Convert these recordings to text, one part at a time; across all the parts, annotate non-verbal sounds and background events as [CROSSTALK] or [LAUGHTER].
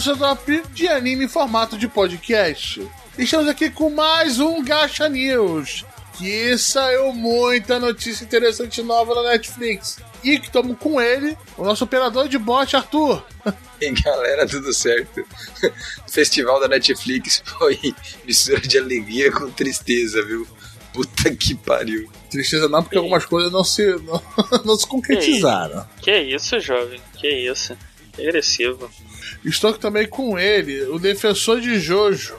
seu top de anime em formato de podcast. Estamos aqui com mais um Gacha News, que saiu muita notícia interessante nova na Netflix. E que estamos com ele, o nosso operador de bot, Arthur. [LAUGHS] E galera, tudo certo? O festival da Netflix foi mistura de alegria com tristeza, viu? Puta que pariu. Tristeza não, porque algumas coisas não se, não, [LAUGHS] não se concretizaram. Que isso, jovem? Que isso? Que agressivo. Estou também com ele, o defensor de Jojo,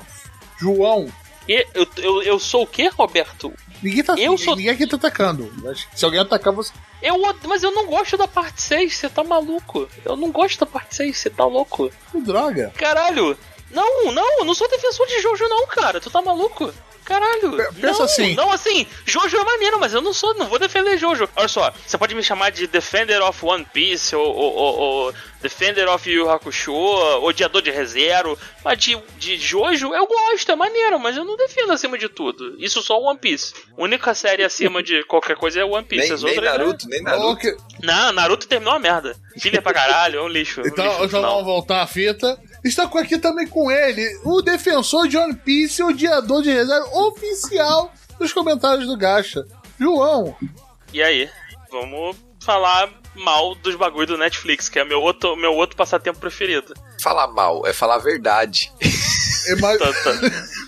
João. E eu, eu, eu sou o quê, Roberto? Ninguém, tá, Eu sou- ninguém aqui tá atacando. Se alguém atacar, você. Eu, mas eu não gosto da parte 6, você tá maluco? Eu não gosto da parte 6, você tá louco? Que droga. Caralho! Não, não, eu não sou defensor de Jojo não, cara. Tu tá maluco? Caralho! Pe- pensa não, assim. Não, assim, Jojo é maneiro, mas eu não sou, não vou defender Jojo. Olha só, você pode me chamar de Defender of One Piece, ou, ou, ou- ou Defender of Yu Hakusho, odiador de ReZero, mas de, de Jojo eu gosto, é maneiro, mas eu não defendo acima de tudo. Isso só One Piece. A única série acima de qualquer coisa é One Piece. Nem, As nem outras, né? Naruto, nem Naruto. Não, Naruto terminou uma merda. Filha pra caralho, é um lixo. é um Então, lixo então final. vamos voltar à fita. Está com- aqui também com ele, o defensor de One Piece, o odiador de reserva oficial dos comentários do Gacha. João. E aí, vamos falar mal dos bagulho do Netflix, que é meu outro, meu outro passatempo preferido. Falar mal, é falar a verdade. É mais... [LAUGHS]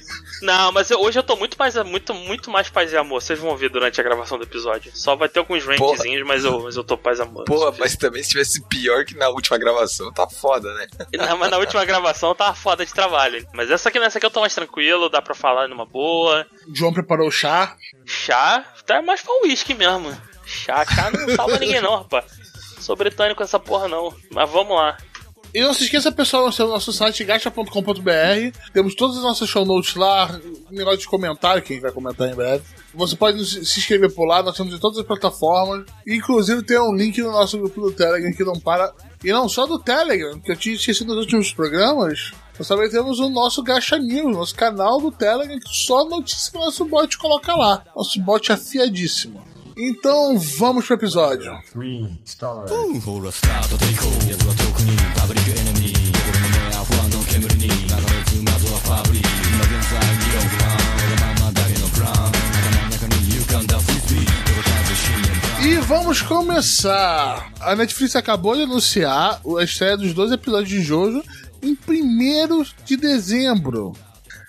Tá, tá. Não, mas eu- hoje eu tô muito mais, muito, muito mais paz e amor. Vocês vão ver durante a gravação do episódio. Só vai ter alguns rantzinhos, mas eu, mas eu tô paz e amor. Porra, mas também se tivesse pior que na última gravação, tá foda, né? Não, mas na última gravação tava foda de trabalho. Mas essa aqui, nessa aqui eu tô mais tranquilo, dá pra falar numa boa. João preparou o chá. Chá, tá mais pra uísque mesmo. Chá, chá não salva ninguém não, rapaz. Sou britânico essa porra não. Mas vamos lá. E não se esqueça, pessoal, no nosso site gacha.com.br. Temos todas as nossas show notes lá, negócio de comentário, que a gente vai comentar em breve. Você pode se inscrever por lá, nós estamos em todas as plataformas. Inclusive tem um link no nosso grupo do Telegram que não para. E não só do Telegram, que eu tinha esquecido nos últimos programas. Nós também temos o nosso Gacha News, nosso canal do Telegram, que só notícia que o nosso bot coloca lá. Nosso bot é afiadíssimo. Então vamos pro episódio. E vamos começar. A Netflix acabou de anunciar a estreia dos dois episódios de Jojo em 1 de dezembro.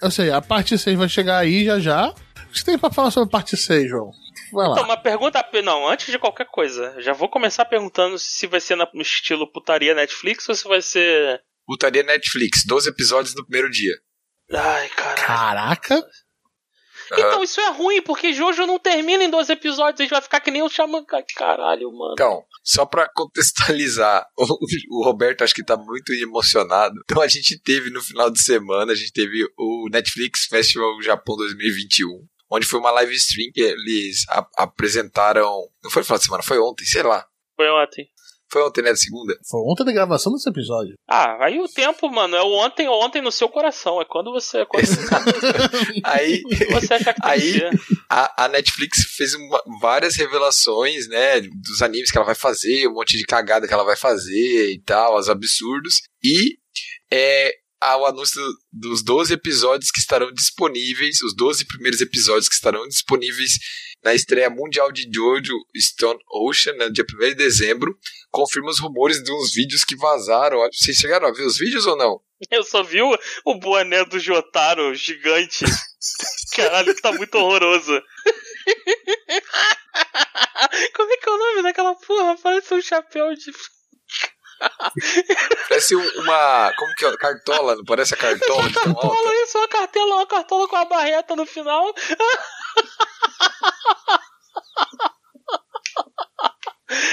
Ou seja, a parte 6 vai chegar aí já já. O que você tem pra falar sobre a parte 6, João? Vai Então, lá. uma pergunta. Não, antes de qualquer coisa, já vou começar perguntando se vai ser no estilo putaria Netflix ou se vai ser. Putaria Netflix, 12 episódios no primeiro dia. Ai, caralho. Caraca! Então, isso é ruim, porque Jojo não termina em 12 episódios, a gente vai ficar que nem o Xamã. Caralho, mano. Então, só pra contextualizar, [LAUGHS] o, o Roberto acho que tá muito emocionado. Então a gente teve no final de semana, a gente teve o Netflix Festival Japão 2021. Onde foi uma live stream que eles a- apresentaram. Não foi no final de semana, foi ontem, sei lá. Foi ontem. Foi ontem, né? Segunda. Foi ontem da gravação desse episódio. Ah, aí o tempo, mano, é o ontem ou ontem no seu coração. É quando você. Quando Aí. você achar que tem Aí- que ser. A, a Netflix fez uma- várias revelações, né? Dos animes que ela vai fazer, um monte de cagada que ela vai fazer e tal, os absurdos. E é, há o anúncio dos 12 episódios que estarão disponíveis, os 12 primeiros episódios que estarão disponíveis na estreia mundial de Jojo Stone Ocean, no dia 1 de dezembro. Confirma os rumores de uns vídeos que vazaram. Vocês chegaram a ver os vídeos ou não? Eu só vi o, o boné do Jotaro gigante. [LAUGHS] Caralho, tá muito horroroso. [LAUGHS] Como é que é o nome daquela porra? Parece um chapéu de. [LAUGHS] Parece um- uma. Como que é? Cartola, não parece a cartola de tão alta? Isso, uma cartela, uma cartola com a barreta no final. [LAUGHS]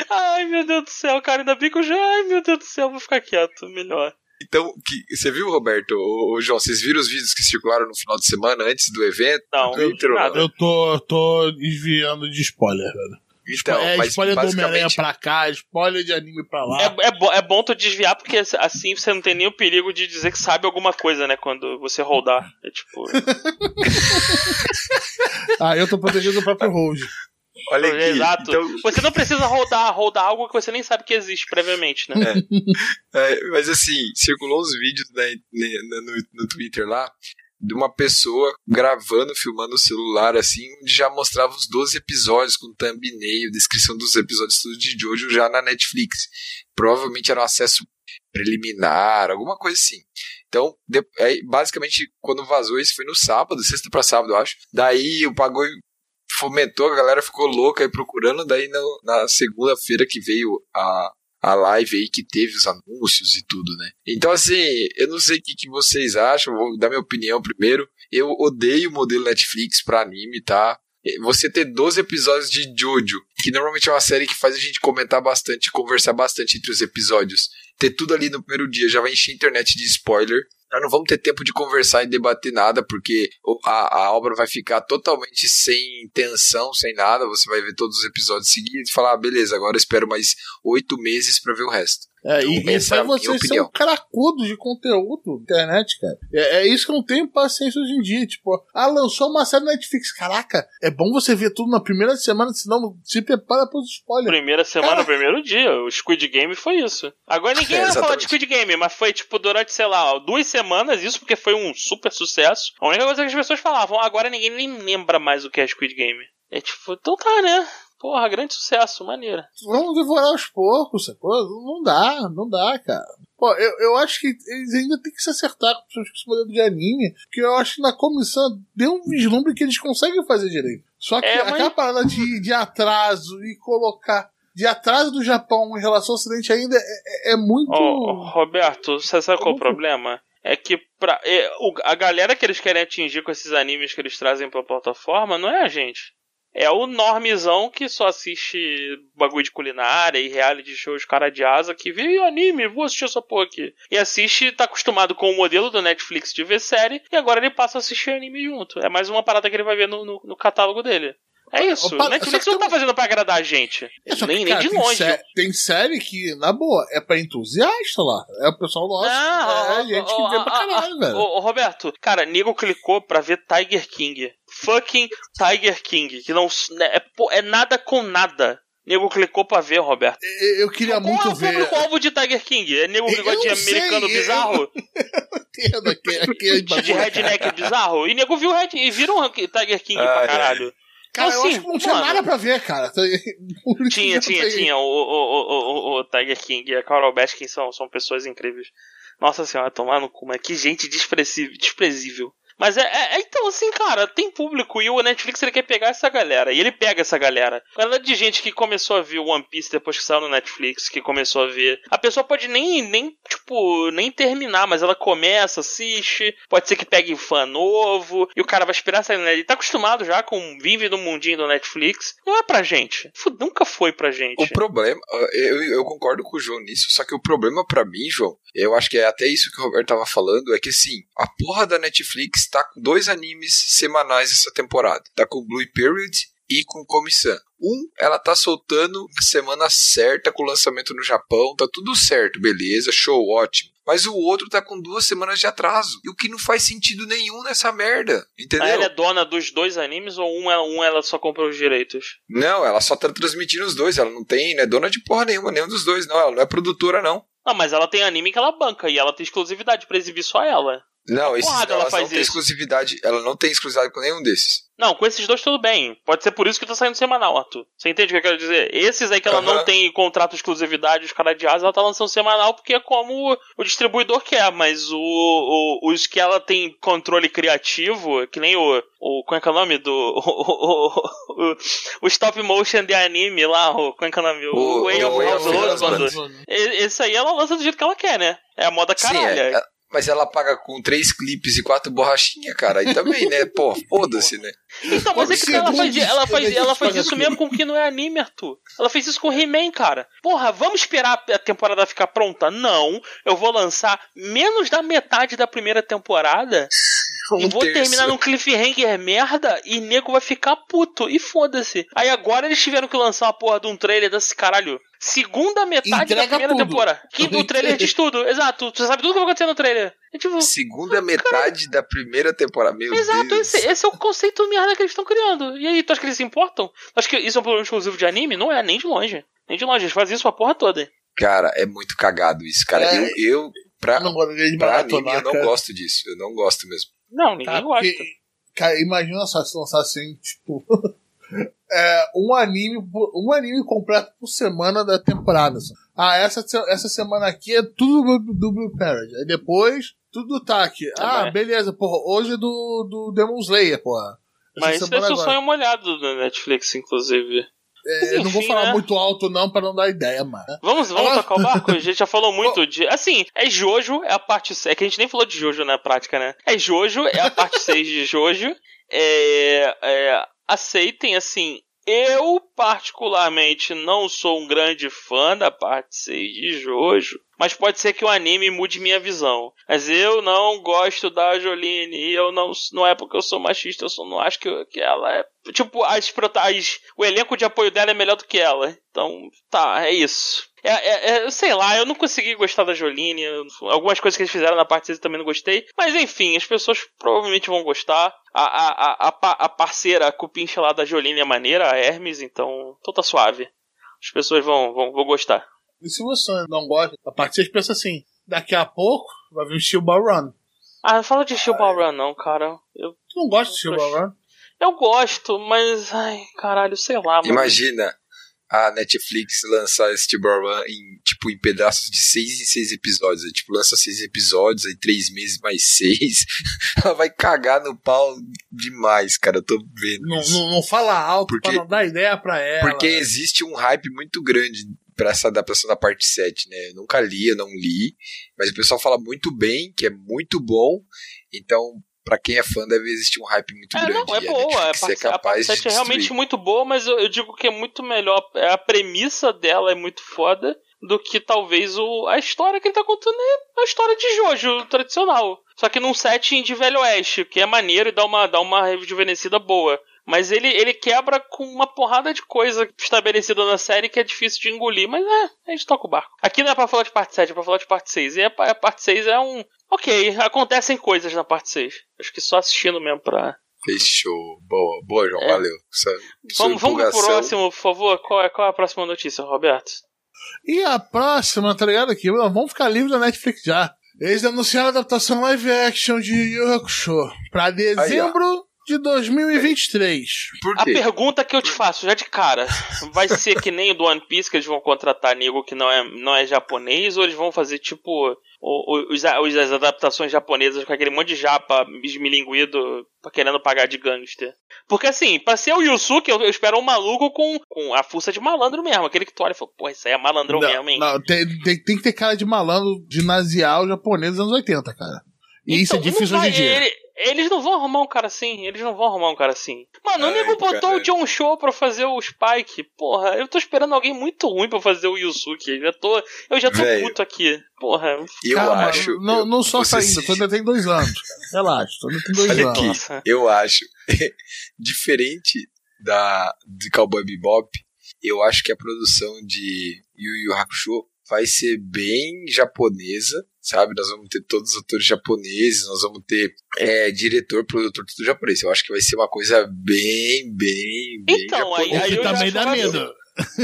Ai, meu Deus do céu, cara, ainda bem que eu já. Ai, meu Deus do céu, vou ficar quieto, melhor. Então, que, você viu, Roberto? Ô, João, vocês viram os vídeos que circularam no final de semana antes do evento? Não, nada. Eu tô, tô desviando de spoiler, velho. Então, é mas spoiler do Homem-Aranha pra cá, spoiler de anime pra lá. É, é, bo- é bom tu desviar, porque assim você não tem nem o perigo de dizer que sabe alguma coisa, né? Quando você rodar. É tipo. [LAUGHS] Ah, eu tô protegendo o próprio Rose. Olha aqui. Exato. Então, Você não precisa rodar, rodar algo que você nem sabe que existe previamente, né? É, mas assim, circulou uns vídeos né, né, no, no Twitter lá de uma pessoa gravando, filmando o celular, assim, onde já mostrava os 12 episódios com thumbnail, descrição dos episódios tudo de Jojo já na Netflix. Provavelmente era um acesso preliminar, alguma coisa assim. Então, de- aí, basicamente, quando vazou isso foi no sábado, sexta pra sábado, eu acho. Daí o bagulho fomentou, a galera ficou louca aí procurando. Daí no- na segunda-feira que veio a, a live aí que teve os anúncios e tudo, né? Então, assim, eu não sei o que, que vocês acham, vou dar minha opinião primeiro. Eu odeio o modelo Netflix pra anime, tá? Você ter 12 episódios de Jojo, que normalmente é uma série que faz a gente comentar bastante, conversar bastante entre os episódios. Ter tudo ali no primeiro dia já vai encher a internet de spoiler. Nós não vamos ter tempo de conversar e debater nada, porque a, a obra vai ficar totalmente sem tensão, sem nada. Você vai ver todos os episódios seguidos e falar, ah, beleza, agora espero mais oito meses pra ver o resto. É, e, Então, e essa é pra a minha vocês opinião. são cracudos de conteúdo internet, cara. É, é isso que eu não tenho paciência hoje em dia. Tipo, ah, lançou uma série na Netflix. Caraca, é bom você ver tudo na primeira semana, senão se prepara pros spoilers. Primeira semana, Cara. primeiro dia. O Squid Game foi isso. Agora ninguém É, vai falar de. Squid Game, mas foi tipo durante, sei lá, duas semanas, isso porque foi um super sucesso. A única coisa que as pessoas falavam, agora ninguém nem lembra mais o que é Squid Game. É tipo, então tá, né? Porra, grande sucesso, maneira. Vamos devorar aos poucos, sacou? Não dá, não dá, cara. Pô, eu, eu acho que eles ainda têm que se acertar com esse modelo de anime, porque eu acho que na comissão deu um vislumbre que eles conseguem fazer direito. Só que É, mas- aquela parada de, de atraso e colocar de atraso do Japão em relação ao Ocidente ainda é, é- é muito. Ô, Roberto, você sabe qual é o problema? É que pra, é, o- a galera que eles querem atingir com esses animes que eles trazem pra plataforma não é a gente. É o normezão que só assiste bagulho de culinária e reality shows cara de asa que vê anime, vou assistir essa porra aqui. E assiste, tá acostumado com o modelo do Netflix de ver série e agora ele passa a assistir anime junto. É mais uma parada que ele vai ver no, no, no catálogo dele. É isso. Opa, o Netflix que não tá tem fazendo pra agradar a gente. É, que, nem, cara, nem de longe. sé- tem série que, na boa, é pra entusiasta lá. É o pessoal nosso. Não, é gente que ó, vê ó, pra caralho, velho. Ô, Roberto, cara, nego clicou pra ver Tiger King. Fucking Tiger King. Que não. né, É, é nada com nada. Nego clicou pra ver, Roberto. Eu- Eu queria Qual é muito o ver. público-alvo de Tiger King? É nego que Eu gosta de não sei, americano eu- bizarro? [LAUGHS] Entendo, aquele- aquele De bagulho, redneck bizarro? E nego viu red, e viram Tiger King Ai, pra ai. caralho. Cara, Então, eu assim, acho que não tinha mano, nada pra ver, cara. Isso [LAUGHS] Tinha, tinha, tinha. O, o, o, o, o Tiger King e a Carol Baskin são, são pessoas incríveis. Nossa senhora, tomar no cu, mas que gente desprezível. desprezível. Mas é, é- é- então assim, cara, tem público e o Netflix ele quer pegar essa galera. E ele pega essa galera. Quantidade de gente que começou a ver One Piece depois que saiu no Netflix, que começou a ver. A pessoa pode nem, nem tipo, nem terminar, mas ela começa, assiste. Pode ser que pegue fã novo. E o cara vai esperar sair no Netflix. Ele tá acostumado já com vive no mundinho do Netflix. Não é pra gente. Nunca foi pra gente. O problema, eu, eu concordo com o João nisso, só que o problema pra mim, João, eu acho que é até isso que o Roberto tava falando, é que assim, a porra da Netflix tá com dois animes semanais essa temporada. Tá com Blue Period e com Comissão. Um, ela tá soltando na semana certa com o lançamento no Japão, tá tudo certo, beleza, show, ótimo. Mas o outro tá com duas semanas de atraso. E o que não faz sentido nenhum nessa merda. Entendeu? Ela é dona dos dois animes ou um, ela- um ela só comprou os direitos? Não, ela só tá transmitindo os dois. Ela não tem, não é dona de porra nenhuma, nenhum dos dois, não. Ela não é produtora, não. Não, mas ela tem anime que ela banca e ela tem exclusividade pra exibir só ela. Não, esses ela elas faz não tem exclusividade. Ela não tem exclusividade com nenhum desses. Não, com esses dois tudo bem. Pode ser por isso que tá saindo semanal, Arthur. Você entende o que eu quero dizer? Esses aí que ela não tem contrato de exclusividade, os caras de asa, ela tá lançando semanal porque é como o distribuidor quer, mas o, o- os que ela tem controle criativo, que nem o. o como é que é o nome do. [LAUGHS] O, o, o- stop motion de anime lá, o, como é que é o nome? O, O- Way o of Way of. E- Esse aí ela lança do jeito que ela quer, né? É a moda Sim, caralha. é, é- mas ela paga com três clipes e quatro borrachinhas, cara. Aí também, né? Pô, foda-se, né? Então, mas é que ela faz, ela faz, ela faz isso mesmo com o que não é anime, Arthur. Ela fez isso com He-Man, cara. Porra, vamos esperar a temporada ficar pronta? Não. Eu vou lançar menos da metade da primeira temporada e vou terço. terminar num cliffhanger merda e nego vai ficar puto. E foda-se. Aí agora eles tiveram que lançar uma porra de um trailer desse caralho. Segunda metade Entrega da primeira tudo. temporada. Que o trailer diz tudo. Exato. Você sabe tudo que vai acontecer no trailer. É tipo. Segunda metade da primeira temporada. Meu Exato, Deus. esse, esse é o conceito merda que eles estão criando. E aí, tu acha que eles se importam? Tu acha que isso é um problema exclusivo de anime? Não é, nem de longe. Nem de longe, eles fazem isso a porra toda. Cara, é muito cagado isso, cara. É. Eu, eu pra, não gosto de pra anime, maratonar, eu não cara. gosto disso. Eu não gosto mesmo. Não, ninguém Tá, gosta. porque, cara, imagina só se lançar assim, tipo. [LAUGHS] é, um anime um anime completo por semana da temporada. assim. Ah, essa, essa semana aqui é tudo do, do Blue Parade. Aí depois, tudo do TAC. Ah, Também. beleza, porra. Hoje é do, do Demon Slayer, porra. Essa Mas isso é seu agora. sonho molhado da Netflix, inclusive. É, eu não vou enfim, falar né? muito alto, não, pra não dar ideia, mano. Vamos, vamos Agora- tocar o barco? A gente já falou [LAUGHS] muito de. Assim, é Jojo, é a parte. É que a gente nem falou de Jojo na prática, né? É Jojo, é a parte [LAUGHS] 6 de Jojo. É, é, aceitem, assim. Eu, particularmente, não sou um grande fã da parte 6 de Jojo. Mas pode ser que o anime mude minha visão. Mas eu não gosto da Joline. E eu não. Não é porque eu sou machista, eu só não acho que, que ela é. Tipo, as, as, o elenco de apoio dela é melhor do que ela. Então, tá, é isso. É, é, é, sei lá, eu não consegui gostar da Joline. eu- Algumas coisas que eles fizeram na parte 6 eu também não gostei. Mas enfim, as pessoas provavelmente vão gostar. A, a, a, a, pa- a parceira, a cupincha lá da Joline é maneira, a Hermes, então, então tá suave. As pessoas vão, vão, vão gostar. E se você não gosta da parte, vocês pensam assim: daqui a pouco vai vir o Steel Ball Run. Ah, não fala de Steel Ball Run não, cara. Eu, Tu não gosta de Steel Ball Run? eu gosto, mas, ai, caralho, sei lá, mano. Imagina a Netflix lançar esse Run em, tipo, em pedaços de seis em seis episódios. Aí, tipo, lança seis episódios, aí três meses mais [LAUGHS] seis. Ela vai cagar no pau demais, cara. Eu tô vendo Não, isso. não, não fala alto Porque- pra não dar ideia pra ela. Porque existe um hype muito grande pra essa adaptação da parte 7, né? Eu nunca li, eu não li, mas o pessoal fala muito bem, que é muito bom. Então, pra quem é fã, deve existir um hype muito É, grande. não, é a boa. A Netflix parte, é capaz a parte de 7 é realmente muito boa, mas eu, eu digo que é muito melhor. é, A premissa dela é muito foda do que talvez o, a história que ele tá contando é a história de Jojo tradicional. Só que num setting de Velho Oeste, que é maneiro e dá uma, dá uma rejuvenescida boa. Mas ele, ele quebra com uma porrada de coisa estabelecida na série que é difícil de engolir. Mas é, a gente toca o barco. Aqui não é pra falar de parte 7, é pra falar de parte 6. E a, a parte 6 é um. Ok, acontecem coisas na parte 6. Acho que só assistindo mesmo pra. Fechou. Boa, boa, João. É. Valeu. Sua, sua Vamos, vamos pro próximo, por favor. Qual é, qual é a próxima notícia, Roberto? E a próxima, tá ligado aqui? Vamos ficar livres da Netflix já. Eles anunciaram a adaptação live action de Yu Hakusho pra dezembro de 2023. Por A pergunta que eu te faço, já de cara, vai ser que nem o do One Piece, que eles vão contratar nego que não é, não é japonês, ou eles vão fazer tipo os, os- as adaptações japonesas com aquele monte de japa esmilinguido pra querendo pagar de gangster? Porque assim, pra ser o Yusuke, eu, eu espero um maluco com, com a força de malandro mesmo, aquele que tu olha e fala, pô, isso aí é malandrão mesmo, hein? não, tem, tem, tem que ter cara de malandro ginasial japonês dos anos 80, cara. E isso é Então, difícil não hoje em dia. ele- eles não vão arrumar um cara assim. Eles não vão arrumar um cara assim. Mano, o Ai, nego botou cara. o John Show pra fazer o Spike. Porra, eu tô esperando alguém muito ruim pra fazer o Yusuke. Eu já tô, eu já tô puto aqui. Porra. Eu Calma, acho. Não, eu- não você ainda, se- tu ainda tem dois anos. Cara. Relaxa, tu ainda tem dois Olha anos. aqui. Nossa. Eu acho, [LAUGHS] diferente da de Cowboy Bebop, eu acho que a produção de Yu Yu Hakusho vai ser bem japonesa, sabe? Nós vamos ter todos os atores japoneses, nós vamos ter é, diretor, produtor, tudo japonês. Eu acho que vai ser uma coisa bem, bem, bem Então, aí- japonesa. eu já também dá medo.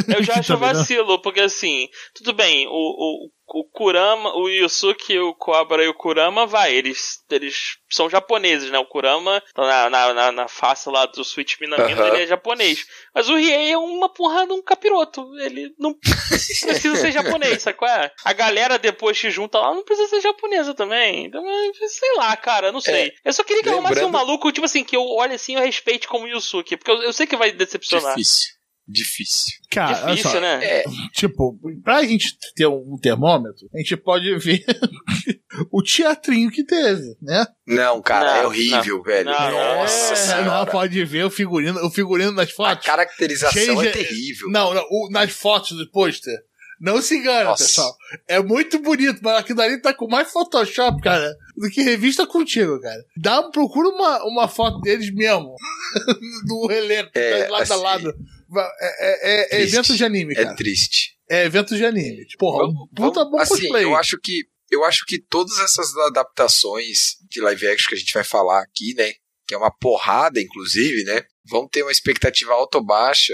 Eu já [LAUGHS] acho vacilo, porque assim, tudo bem, o, o, o Kurama, o Yusuke, o Cobra e o Kurama, vai, eles, eles são japoneses, né? O Kurama, tá na, na, na, na face lá do Switch Minamino, Aham. ele é japonês. Mas o Riei é uma porrada, um capiroto. Ele não [LAUGHS] precisa ser japonês, sabe qual é? A galera depois se junta lá, não precisa ser japonesa também. Então, é, sei lá, cara, não sei. eu só queria que arrumasse um lembrando- maluco, tipo assim, que eu olhe assim e eu respeite como Yusuke, porque eu, eu sei que vai decepcionar. Difícil. Difícil. Cara, olha Difícil, só, né? É, Tipo, pra gente ter um termômetro, a gente pode ver [LAUGHS] o teatrinho que teve, né? não, cara, é Não, horrível, velho. Não, Nossa é, senhora. não, pode ver o figurino, o figurino das A fotos. caracterização Cheio é de- terrível. Não, não, o- nas fotos do pôster Não se engana, Nossa. pessoal. É muito bonito, mas aquilo dali tá com mais Photoshop, cara, do que revista contigo, cara. Dá, procura uma, uma foto deles mesmo. [LAUGHS] do elenco, É, tá lado assim, a lado. É, é- é evento de anime, É cara. triste. É evento de anime. Porra, um puta bom assim, cosplay. eu acho que eu acho que todas essas adaptações de live action que a gente vai falar aqui, né, que é uma porrada inclusive, né, vão ter uma expectativa alta ou baixa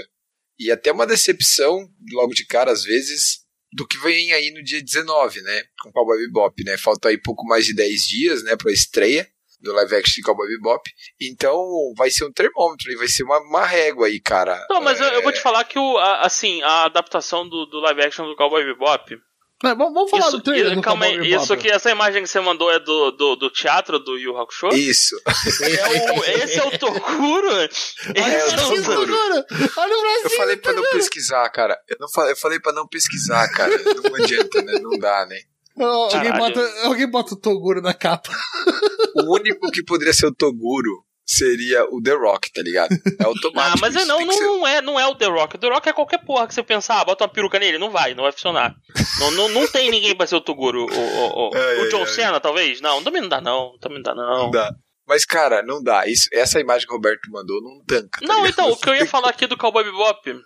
e até uma decepção logo de cara às vezes do que vem aí no dia 19, né, com Cowboy Bebop, né? Falta aí pouco mais de 10 dias, né, para estreia do live action de Cowboy Bebop. Então, vai ser um termômetro e vai ser uma, uma régua aí, cara. Não, mas eu, É, eu vou te falar que o, a- assim, a adaptação do, do live action do Cowboy Bebop. Não, vamos, vamos falar Isso, do trailer do calma aí, Bebop. isso que essa imagem que você mandou é do, do, do teatro do Yu Hakusho? Isso. É o, esse é o Tokuro? [LAUGHS] Olha Esse É, o o é o Brasil, Toguro. agora! Olha o Brasil! Eu falei pra não pesquisar, cara. Eu, não falei, eu falei pra não pesquisar, cara. Não adianta, né? Não dá, né? Alguém, bota, alguém bota o Toguro na capa. O único que poderia ser o Toguro seria o The Rock, tá ligado? É Ah, automático. mas é, não, não, ser- não, é, não é o The Rock. O The Rock é qualquer porra que você pensar, ah, bota uma peruca nele. Não vai, não vai funcionar. não, não, não tem ninguém pra ser o Toguro. O, o, o, [LAUGHS] Ai, o John ai, Cena, talvez? Não, também não dá não. Também não dá não. Não dá. Mas, cara, não dá. Isso, essa imagem que o Roberto mandou não tanca. tá Não, ligado? então, o que eu [LAUGHS] ia falar aqui do Cowboy Bebop,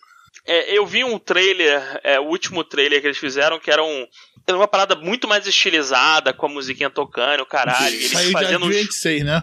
é, eu vi um trailer, é, o último trailer que eles fizeram, que era um. Era uma parada muito mais estilizada, com a musiquinha tocando, o caralho. Eles Saiu fazendo dia uns- 26, né?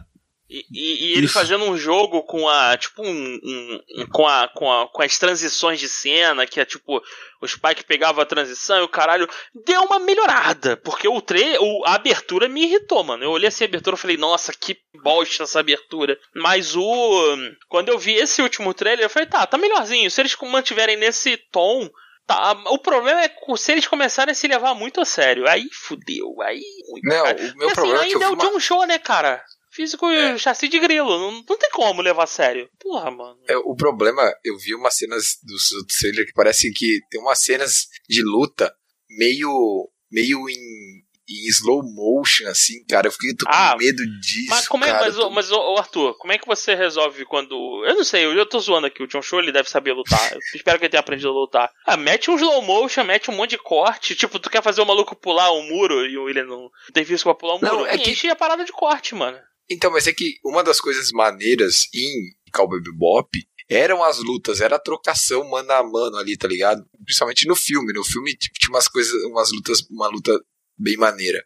E, e- e ele fazendo um jogo com a. Tipo, um. um- um- com, a, com, a, com as transições de cena, que é tipo. O Spike pegava a transição e o caralho. Deu uma melhorada. Porque o tre o, a abertura me irritou, mano. Eu olhei assim a abertura e falei, nossa, que bosta essa abertura. Mas o. Quando eu vi esse último trailer, eu falei, tá, tá melhorzinho. Se eles mantiverem nesse tom. Tá, o problema é que se eles começarem a se levar muito a sério. Aí fudeu. Aí. muito, Não, cara. o meu assim, problema é que eu ainda é vi o uma... John Show, né, cara? Físico É. e chassi de grilo. Não, não tem como levar a sério. Porra, mano. É, o problema, eu vi umas cenas do, do trailer que parece que tem umas cenas de luta meio, meio em, em slow motion, assim, cara. Eu fiquei tô com Ah, medo disso. Mas como é, cara. mas, ô, mas ô, ô, Arthur, como é que você resolve quando. Eu não sei, eu, eu tô zoando aqui, o John Show ele deve saber lutar. Eu [LAUGHS] espero que ele tenha aprendido a lutar. Ah, mete um slow motion, mete um monte de corte. Tipo, tu quer fazer o maluco pular um muro e ele não tem visto pra pular um Não, muro. é que- Enche a parada de corte, mano. Então, mas é que uma das coisas maneiras em Cowboy Bebop eram as lutas, era a trocação mano a mano ali, tá ligado? Principalmente no filme. No filme tipo, tinha umas coisas, umas lutas, uma luta bem maneira.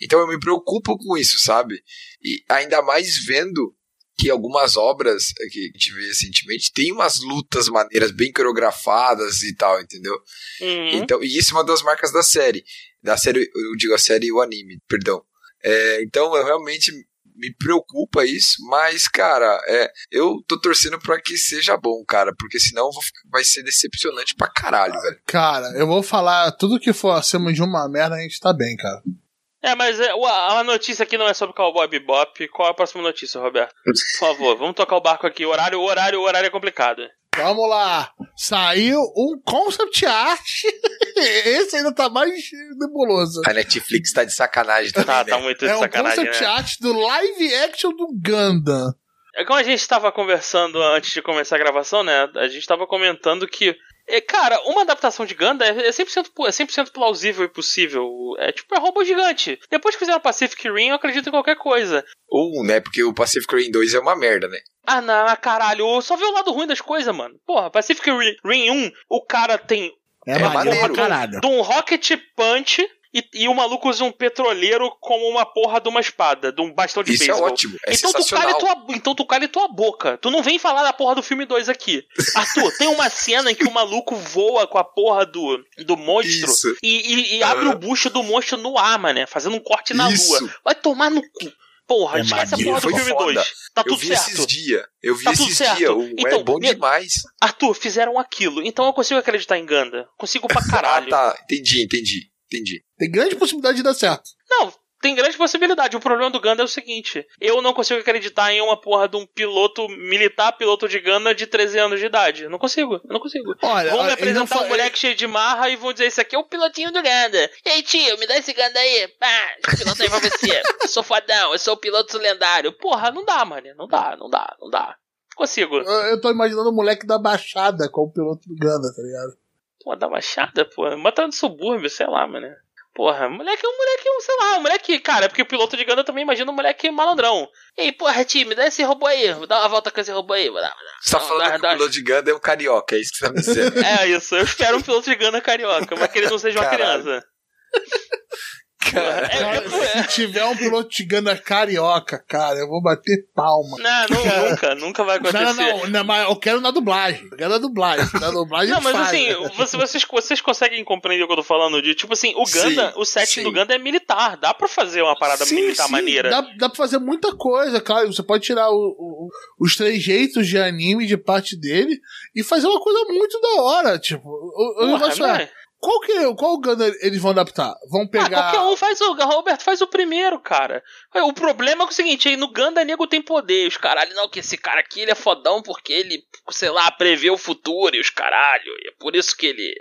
Então eu me preocupo com isso, sabe? E ainda mais vendo que algumas obras que a gente vê recentemente tem umas lutas maneiras bem coreografadas e tal, entendeu? Uhum. Então, e isso é uma das marcas da série. Da série, eu digo a série e o anime, perdão. É, então, eu realmente me preocupa isso, mas, cara, é, eu tô torcendo pra que seja bom, cara, porque senão ficar- vai ser decepcionante pra caralho, velho. Cara, eu vou falar tudo que for acima de uma merda, a gente tá bem, cara. É, mas é, a a notícia aqui não é sobre Cowboy Bebop. Qual é a próxima notícia, Roberto? Por favor, vamos tocar o barco aqui. O horário, o horário, o horário é complicado. Vamos lá. Saiu um concept art. [LAUGHS] Esse ainda tá mais nebuloso. A Netflix tá de sacanagem também, Tá, né? tá muito de É um sacanagem, concept né? art do live action do Gundam. É como a gente estava conversando antes de começar a gravação, né? A gente estava comentando que. é, cara, uma adaptação de Gundam é é 100%, pu- é 100% plausível e possível. É tipo, é robô gigante. Depois que fizeram Pacific Rim, eu acredito em qualquer coisa. Ou, né, porque o Pacific Rim 2 é uma merda, né? Ah, não, caralho, só vê o lado ruim das coisas, mano. Porra, Pacific Ri- Rim 1, o cara tem É, É maneiro caralho. de um rocket punch e, e o maluco usa um petroleiro como uma porra de uma espada, de um bastão de Isso é beisebol. ótimo, é então, tu cala tua, então tu cala tua boca. Tu não vem falar da porra do filme 2 aqui. [LAUGHS] Arthur, tem uma cena em que o maluco voa com a porra do, do monstro Isso. e, e- e abre o bucho do monstro no ar, mané, fazendo um corte na Isso. lua. Vai tomar no cu. Porra, É esquece a porra do filme foda. 2. Tá eu tudo vi certo. esses dias. Eu vi Tá esses dias. O- Então, é bom demais. Arthur, fizeram aquilo. Então eu consigo acreditar em Ganda. Consigo pra [LAUGHS] caralho. Ah, tá. Entendi, entendi. Entendi. Tem grande possibilidade de dar certo. Não, tem grande possibilidade. O problema do Ganda é o seguinte: eu não consigo acreditar em uma porra de um piloto militar, piloto de Ganda de 13 anos de idade. Eu não consigo, eu não consigo. Olha, Vão me apresentar um moleque cheio de marra e vão dizer: Esse aqui é o pilotinho do Ganda. Ei, tio, me dá esse Ganda aí. Pá, esse piloto aí pra você. [LAUGHS] Eu sou fodão, eu sou o piloto lendário. Porra, não dá, mano. Não dá, não dá, não dá. Consigo. Eu, eu tô imaginando o moleque da Baixada com o piloto do Gundam, tá ligado? Pô, da Baixada, pô. Bota no subúrbio, sei lá, mano. Porra, moleque é um moleque, um, sei lá, um moleque, cara, é porque o piloto de Ganda também imagina um moleque malandrão. Ei, porra, time, dá esse robô aí, dá uma volta com esse robô aí. Dá, Você tá dá, falando dá, que o dá- piloto de Ganda é um carioca, é isso que você tá me dizendo. [LAUGHS] É isso, eu espero um piloto de Ganda carioca, mas que ele não seja uma Caralho. criança. [LAUGHS] Cara, É, é, pô, é. Se tiver um piloto de Ganda carioca, cara, eu vou bater palma. Não, não, nunca, nunca vai acontecer. Não, não, não, não, mas eu quero na dublagem. Eu quero na dublagem. Na dublagem Não, mas faz. assim, você- vocês, vocês conseguem compreender o que eu tô falando? De tipo assim, o Ganda, Sim, o setting sim. do Ganda é militar. Dá pra fazer uma parada Sim, militar sim, maneira. Dá, dá pra fazer muita coisa, claro. Você pode tirar o- o- os trejeitos de anime de parte dele e fazer uma coisa muito da hora. Tipo, o, negócio é, qual, que, qual Gundam eles vão adaptar? Vão Ah, pegar. qualquer um faz o. Roberto faz o primeiro, cara. O problema é é o seguinte, aí no Ganda nego tem poder. Os caralho, não, que esse cara aqui ele é fodão porque ele, sei lá, prevê o futuro e os caralho. E é por isso que ele.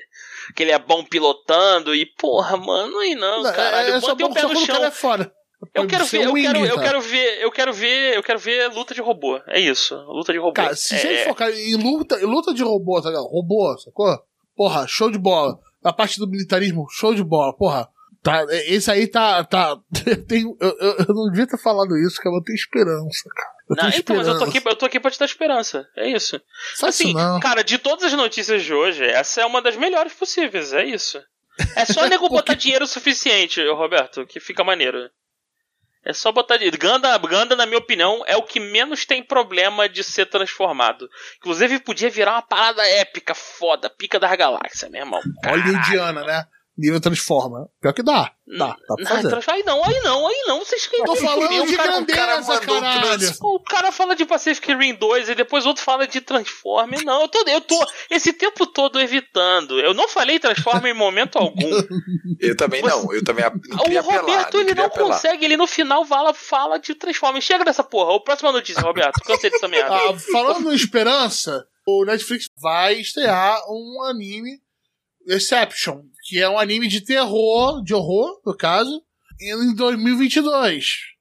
Que ele é bom pilotando. E, porra, mano, aí não, Não, caralho. é, é Botei o pé no chão. é fora. Eu quero ver, eu wing, quero, eu tá? quero ver, eu quero ver, eu quero ver luta de robô. É isso, luta de robô. Cara, se é, a gente focar em luta, em luta de robô, tá ligado? Robô, sacou? Porra, show de bola. A parte do militarismo, show de bola. Porra, tá, esse aí tá. tá [LAUGHS] eu, tenho, eu, eu, não devia ter falado isso, cara. Eu tenho esperança, cara. Eu Não, então, mas eu tô, aqui, eu tô aqui pra te dar esperança. É isso. Faz Assim, isso cara, de todas as notícias de hoje, essa é uma das melhores possíveis. É isso. É só nego [LAUGHS] botar dinheiro suficiente, Roberto, que fica maneiro. É só botar. Ganda, Ganda, na minha opinião, é o que menos tem problema de ser transformado. Inclusive, podia virar uma parada épica, foda, pica das galáxias, meu irmão. Olha o Indiana, né? Nível transforma. Pior que dá. Dá, dá pra Não, fazer. Aí não, aí não, aí não. Vocês querem Tô falando de cara? grandeza, cara mandou um caralho. O cara fala de Pacific Rim 2 e depois outro fala de Transform. Não, eu tô, eu tô esse tempo todo evitando. Eu não falei Transform em momento algum. [LAUGHS] eu também não, eu também não o Roberto, apelar. ele não apelar. consegue, ele no final fala, fala de Transform. Chega dessa porra. O próxima notícia, Roberto. Cansei dessa merda. Ah, falando em esperança, o Netflix vai estrear um anime Exception, que é um anime de terror, de horror, no caso, em 2022.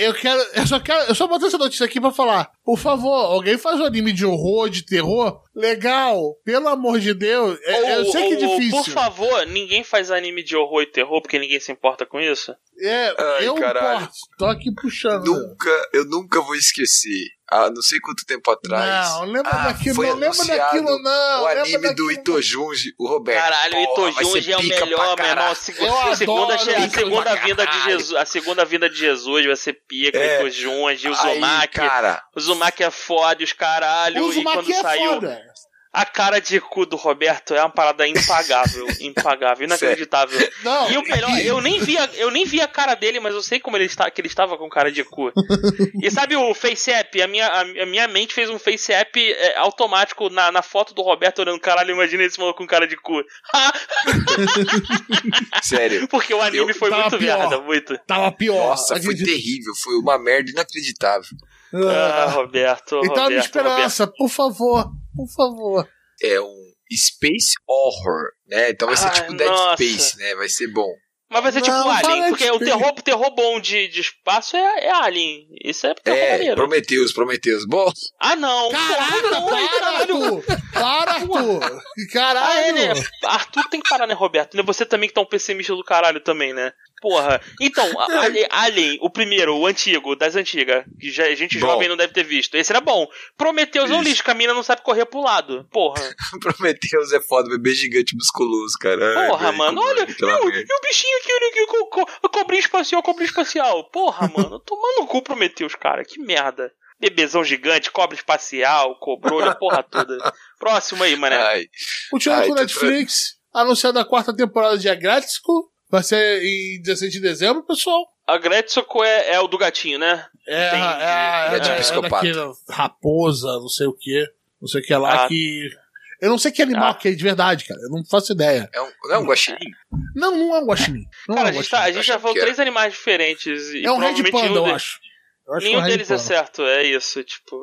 Eu quero, eu só quero, eu só botei essa notícia aqui pra falar. Por favor, alguém faz um anime de horror, de terror? Legal, pelo amor de Deus. É- eu Ou- sei que é ou- ou, difícil. Por favor, ninguém faz anime de horror e terror porque ninguém se importa com isso. É, Ai, eu caralho. importo. Tô aqui puxando. Nunca, eu nunca vou esquecer. Há não sei quanto tempo atrás. Não, lembra Ah, daquilo, foi não lembra daquilo, não. o anime do daquilo, Itojunji, o Roberto. Caralho, o vai Itojunji é o melhor, meu irmão. A seg- Eu a segunda, a segunda vinda de. Jesus, a segunda vinda de Jesus vai ser pica, É. Itojunji, o Aí, Uzumaki. cara, O Uzumaki é foda, os caralho. O e quando é saiu, foda. A cara de cu do Roberto é uma parada impagável, [LAUGHS] impagável, inacreditável. Não, E o melhor, eu nem vi a, eu nem vi a cara dele, mas eu sei como ele está, que ele estava com cara de cu. [LAUGHS] E sabe o face app? A minha, a, a minha mente fez um face app é, automático na, na foto do Roberto olhando, caralho, imagina esse maluco com cara de cu. [LAUGHS] sério. Porque o anime Eu foi tava muito pior. merda, muito. Tava pior. Nossa, foi acredito. terrível. Foi uma merda inacreditável. Ah, Roberto, Então, a minha Roberto, Roberto. esperança, por favor, por favor. É um Space Horror, né? Então vai ser Ai, tipo Dead nossa. Space, né? Vai ser bom. Mas vai ser tipo Não, Alien, fala porque o terror, terror bom de, de espaço é, é Alien. Isso é terror É, maneiro. Prometeus, Prometeus. Bom, Ah, não. Caraca, não, para, caralho. Arthur! Para, Arthur! Ah, é, Caralho! né? Arthur tem que parar, né, Roberto? Né, Você também que tá um pessimista do caralho também, né? Porra. Então, a- [LAUGHS] Alien, Alien, o primeiro, o antigo, das antigas, que já, gente Bom. jovem não deve ter visto. Esse era bom. Prometeus é um lixo, que a mina não sabe correr pro lado. Porra. [LAUGHS] Prometeus é foda, bebê gigante musculoso, cara. Porra, mano. Olha, pela e o, e o bichinho aqui, olha aqui, co, co, a cobrinha espacial, a cobrinha espacial. Porra, [LAUGHS] mano. Tomando o cu Prometeus, cara. Que merda. Bebezão gigante, cobra espacial, cobrolha, porra toda. Próximo aí, mané. Ai, Continuando com tô Netflix, anunciada a quarta temporada de Agrático. Vai ser em 16 de dezembro, pessoal. A Gretsuko é, é o do gatinho, né? É, Entendi. é, é, É de é, daquele raposa, não sei o que. Não sei o que lá Ah. que. Eu não sei que animal Ah. que é de verdade, cara. Eu não faço ideia. é um, não é um guaxinim? Não, não é um guaxinim. Não Cara, é a um gente, tá, a gente já falou três animais diferentes. E É um Red provavelmente Panda, eu acho. Eu acho que nenhum é um Red deles é certo, é isso, tipo.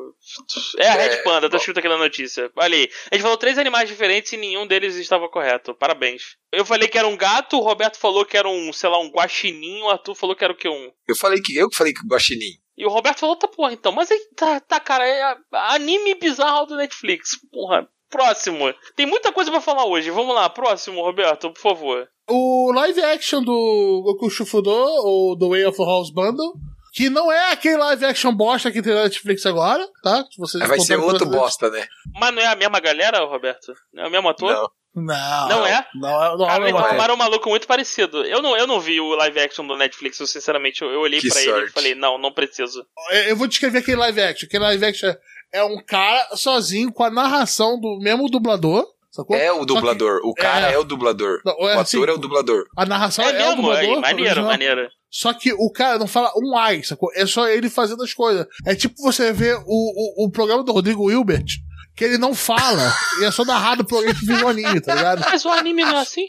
É a Red É, Panda, tá escrito aqui na notícia. Olha aí. A gente falou três animais diferentes e nenhum deles estava correto. Parabéns. Eu falei que era um gato, o Roberto falou que era um, sei lá, um guaxinim, o Arthur falou que era o que? Um. Eu falei que eu que falei que guaxinim. E o Roberto falou, tá porra, então. Mas aí, tá, tá cara, é anime bizarro do Netflix. Porra, Próximo. Tem muita coisa pra falar hoje. Vamos lá, próximo, Roberto, por favor. O live action do Goku Shufudo, ou do Way of House Bundle, que não é aquele live action bosta que tem na Netflix agora, tá? Vocês vai ser outro bosta, né? Mas não é a mesma galera, Roberto? Não é o mesmo ator? Não. Não. Não é? Não, é- não, Cara, é então arrumaram um maluco muito parecido. Eu não, eu não vi o live action do Netflix, eu sinceramente, eu, eu olhei Que pra ele e falei, não, não preciso. Eu eu vou descrever aquele live action. Aquele live action é um cara sozinho com a narração do mesmo dublador, sacou? É o que dublador. O cara é. é, o dublador. Não, é o assim, ator é o dublador. A narração É, é, o dublador. aí, maneiro, maneiro. Só que o cara não fala um ai, sacou? É só ele fazendo as coisas. É tipo você ver o, o, o programa do Rodrigo Hilbert, que ele não fala, [LAUGHS] e é só narrado por alguém que viu o anime, tá ligado? Mas o anime não é assim?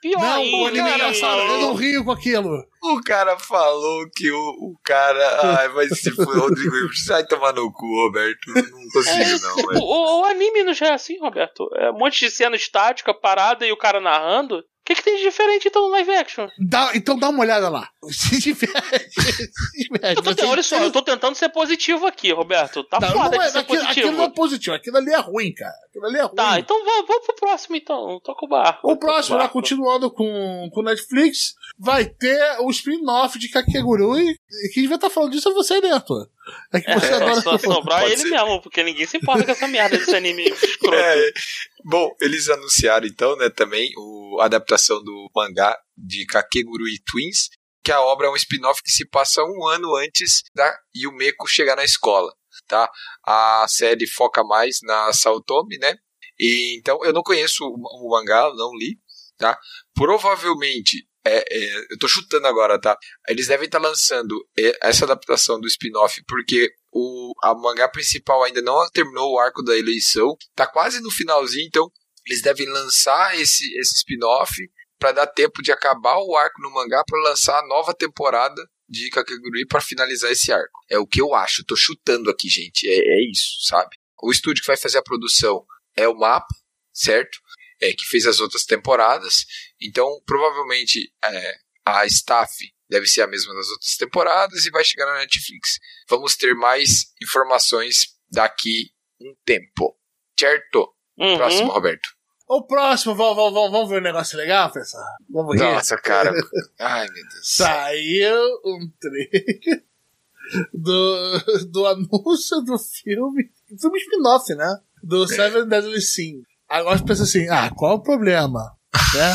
Pior Não, ainda. o anime é engraçado, eu não rio com aquilo. O cara falou que o, o cara. Ai, mas se for Rodrigo Hilbert, sai tomar no cu, Roberto. Não É, consigo, não, tipo, velho. o, o anime não já é assim, Roberto? É um monte de cena estática, parada e o cara narrando. O que, que tem de diferente então no live action? Dá- então dá uma olhada lá. [LAUGHS] Se diverte. Se diverte. Eu tô, Você- olha só, eu tô tentando ser positivo aqui, Roberto. Tá Não, foda não é, de ser aquilo, positivo. aquilo não é positivo, aquilo ali é ruim, cara. Aquilo ali é ruim. Tá, então vamos, pro próximo então. Toca o barco. O próximo, lá, continuando com o Netflix, vai ter o spin-off de Kakegurui. E Quem devia estar falando disso é você, né, Arthur? É que você É, adora. só sobrar ele ser. mesmo, porque ninguém se importa com essa merda desse anime [LAUGHS] escroto. É, bom, eles anunciaram então, né, também o, a adaptação do mangá de Kakegurui Twins, que a obra é um spin-off que se passa um ano antes da Yumeko chegar na escola, tá? A série foca mais na Saotomi, né? E, então, eu não conheço o, o mangá, não li, tá? Provavelmente, é, é, eu tô chutando agora, tá? Eles devem estar lançando é, essa adaptação do spin-off porque o a mangá principal ainda não terminou o arco da eleição, tá quase no finalzinho, então eles devem lançar esse, esse spin-off para dar tempo de acabar o arco no mangá para lançar a nova temporada de Kakegurui para finalizar esse arco. É o que eu acho, tô chutando aqui, gente. É, é isso, sabe? O estúdio que vai fazer a produção é o Mapa, certo? É, que fez as outras temporadas. Então, provavelmente, é, a staff deve ser a mesma das outras temporadas e vai chegar na Netflix. Vamos ter mais informações daqui um tempo. Certo? Uhum. Próximo, Roberto. O próximo, vamos, vamos, vamos, vamos ver um negócio legal, pessoal? Vamos rir? Nossa, cara. [LAUGHS] Ai, meu Deus. Saiu um trailer [LAUGHS] do, do anúncio do filme. Filme spin-off, né? Do Seven Deadly Sin. Agora você pensa assim, ah, qual o problema? Né?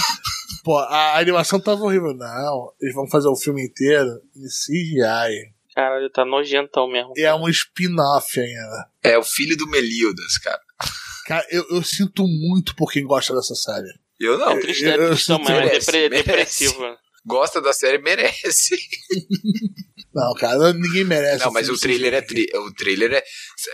Pô, a animação tava horrível. Não, eles vão fazer o filme inteiro em CGI. Caralho, tá nojentão mesmo. E é um spin-off ainda. É o filho do Meliodas, cara. Cara, eu, eu sinto muito por quem gosta dessa série. Eu não. É triste, é eu- eu triste, mas é depressivo. Gosta da série, merece. [LAUGHS] Não, cara, ninguém merece. Não, mas o trailer é tri- o trailer é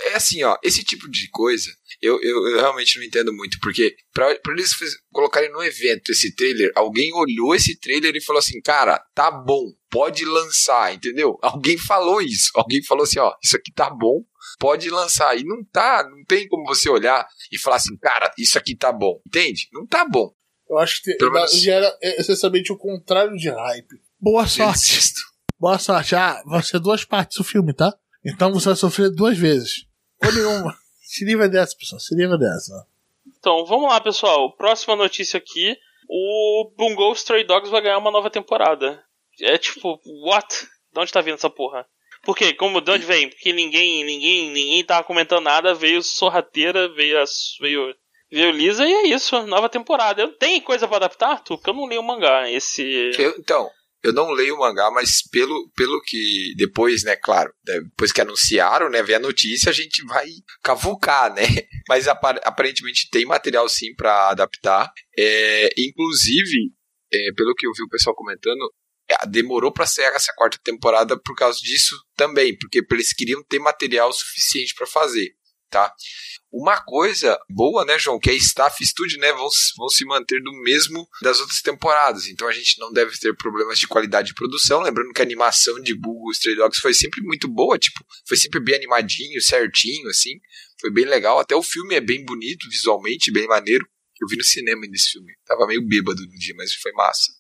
é assim, ó, esse tipo de coisa, eu, eu, eu realmente não entendo muito, porque pra, pra eles colocarem no evento esse trailer, alguém olhou esse trailer e falou assim, cara, tá bom, pode lançar, entendeu? [LAUGHS] Alguém falou isso, alguém falou assim, ó, isso aqui tá bom, pode lançar, e não tá, não tem como você olhar e falar assim, cara, isso aqui tá bom, entende? Não tá bom. Eu acho que Pelo menos- gera essencialmente o contrário de hype. Boa Eu sorte. insisto. Boa sorte. Ah, vai ser duas partes o filme, tá? Então você vai sofrer duas vezes. Ou nenhuma. [LAUGHS] Se livra dessa, pessoal. Se livra dessa. Então, vamos lá, pessoal. Próxima notícia aqui. O Bungo Stray Dogs vai ganhar uma nova temporada. É tipo, what? De onde tá vindo essa porra? Por quê? Como, de onde vem? Porque ninguém, ninguém, ninguém tava comentando nada, veio sorrateira, veio, as, veio, veio lisa e é isso, nova temporada. Eu tem coisa pra adaptar, Arthur? Porque eu não li o mangá, esse... Eu- então, eu não leio o mangá, mas pelo, pelo que depois, né, claro, depois que anunciaram, né, ver a notícia, a gente vai cavucar, né? [LAUGHS] Mas apa- aparentemente tem material sim pra adaptar. É, inclusive, é, pelo que eu vi o pessoal comentando, é, demorou pra sair essa quarta temporada por causa disso também, porque eles queriam ter material suficiente pra fazer, tá? Uma coisa boa, né, João, que a staff studio, né, vão, vão se manter do mesmo das outras temporadas. Então a gente não deve ter problemas de qualidade de produção. Lembrando que a animação de Bugo Stray Dogs foi sempre muito boa, tipo, foi sempre bem animadinho, certinho, assim. Foi bem legal. Até o filme é bem bonito, visualmente, bem maneiro. Eu vi no cinema nesse filme. Tava meio bêbado no dia, mas foi massa.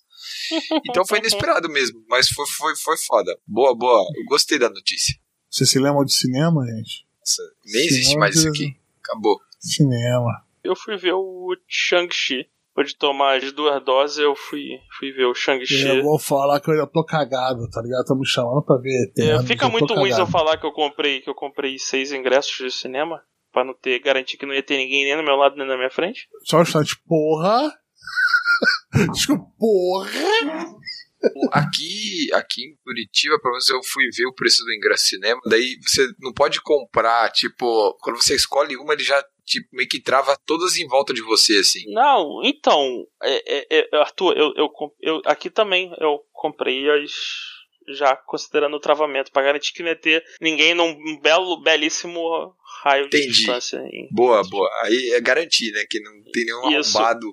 [LAUGHS] Então foi inesperado mesmo, mas foi, foi, foi foda. Boa, boa. Eu gostei da notícia. Você se lembra de cinema, gente? Nossa, nem Sim, existe mais isso aqui. Acabou. Cinema. Eu fui ver o Shang-Chi. Depois de tomar as duas doses, eu fui, fui ver o Shang-Chi. Eu vou falar que eu ainda tô cagado, tá ligado? Tá me chamando pra ver. É, fica tô muito ruim se eu falar que eu comprei que eu comprei seis ingressos de cinema. Pra não ter, garantir que não ia ter ninguém nem no meu lado nem na minha frente. Só um instante, porra. [LAUGHS] Desculpa, porra. Aqui, aqui em Curitiba, pelo menos eu fui ver o preço do ingresso cinema. Daí você não pode comprar, tipo, quando você escolhe uma, ele já tipo, meio que trava todas em volta de você, assim. Não, então, é, é, é, Arthur, eu, eu, eu- aqui também eu comprei as. Já considerando o travamento, pra garantir que não ia ter ninguém num belo, belíssimo raio de Entendi. distância. hein? Boa, boa. Aí é garantir, né? Que não tem nenhum Isso. arrombado.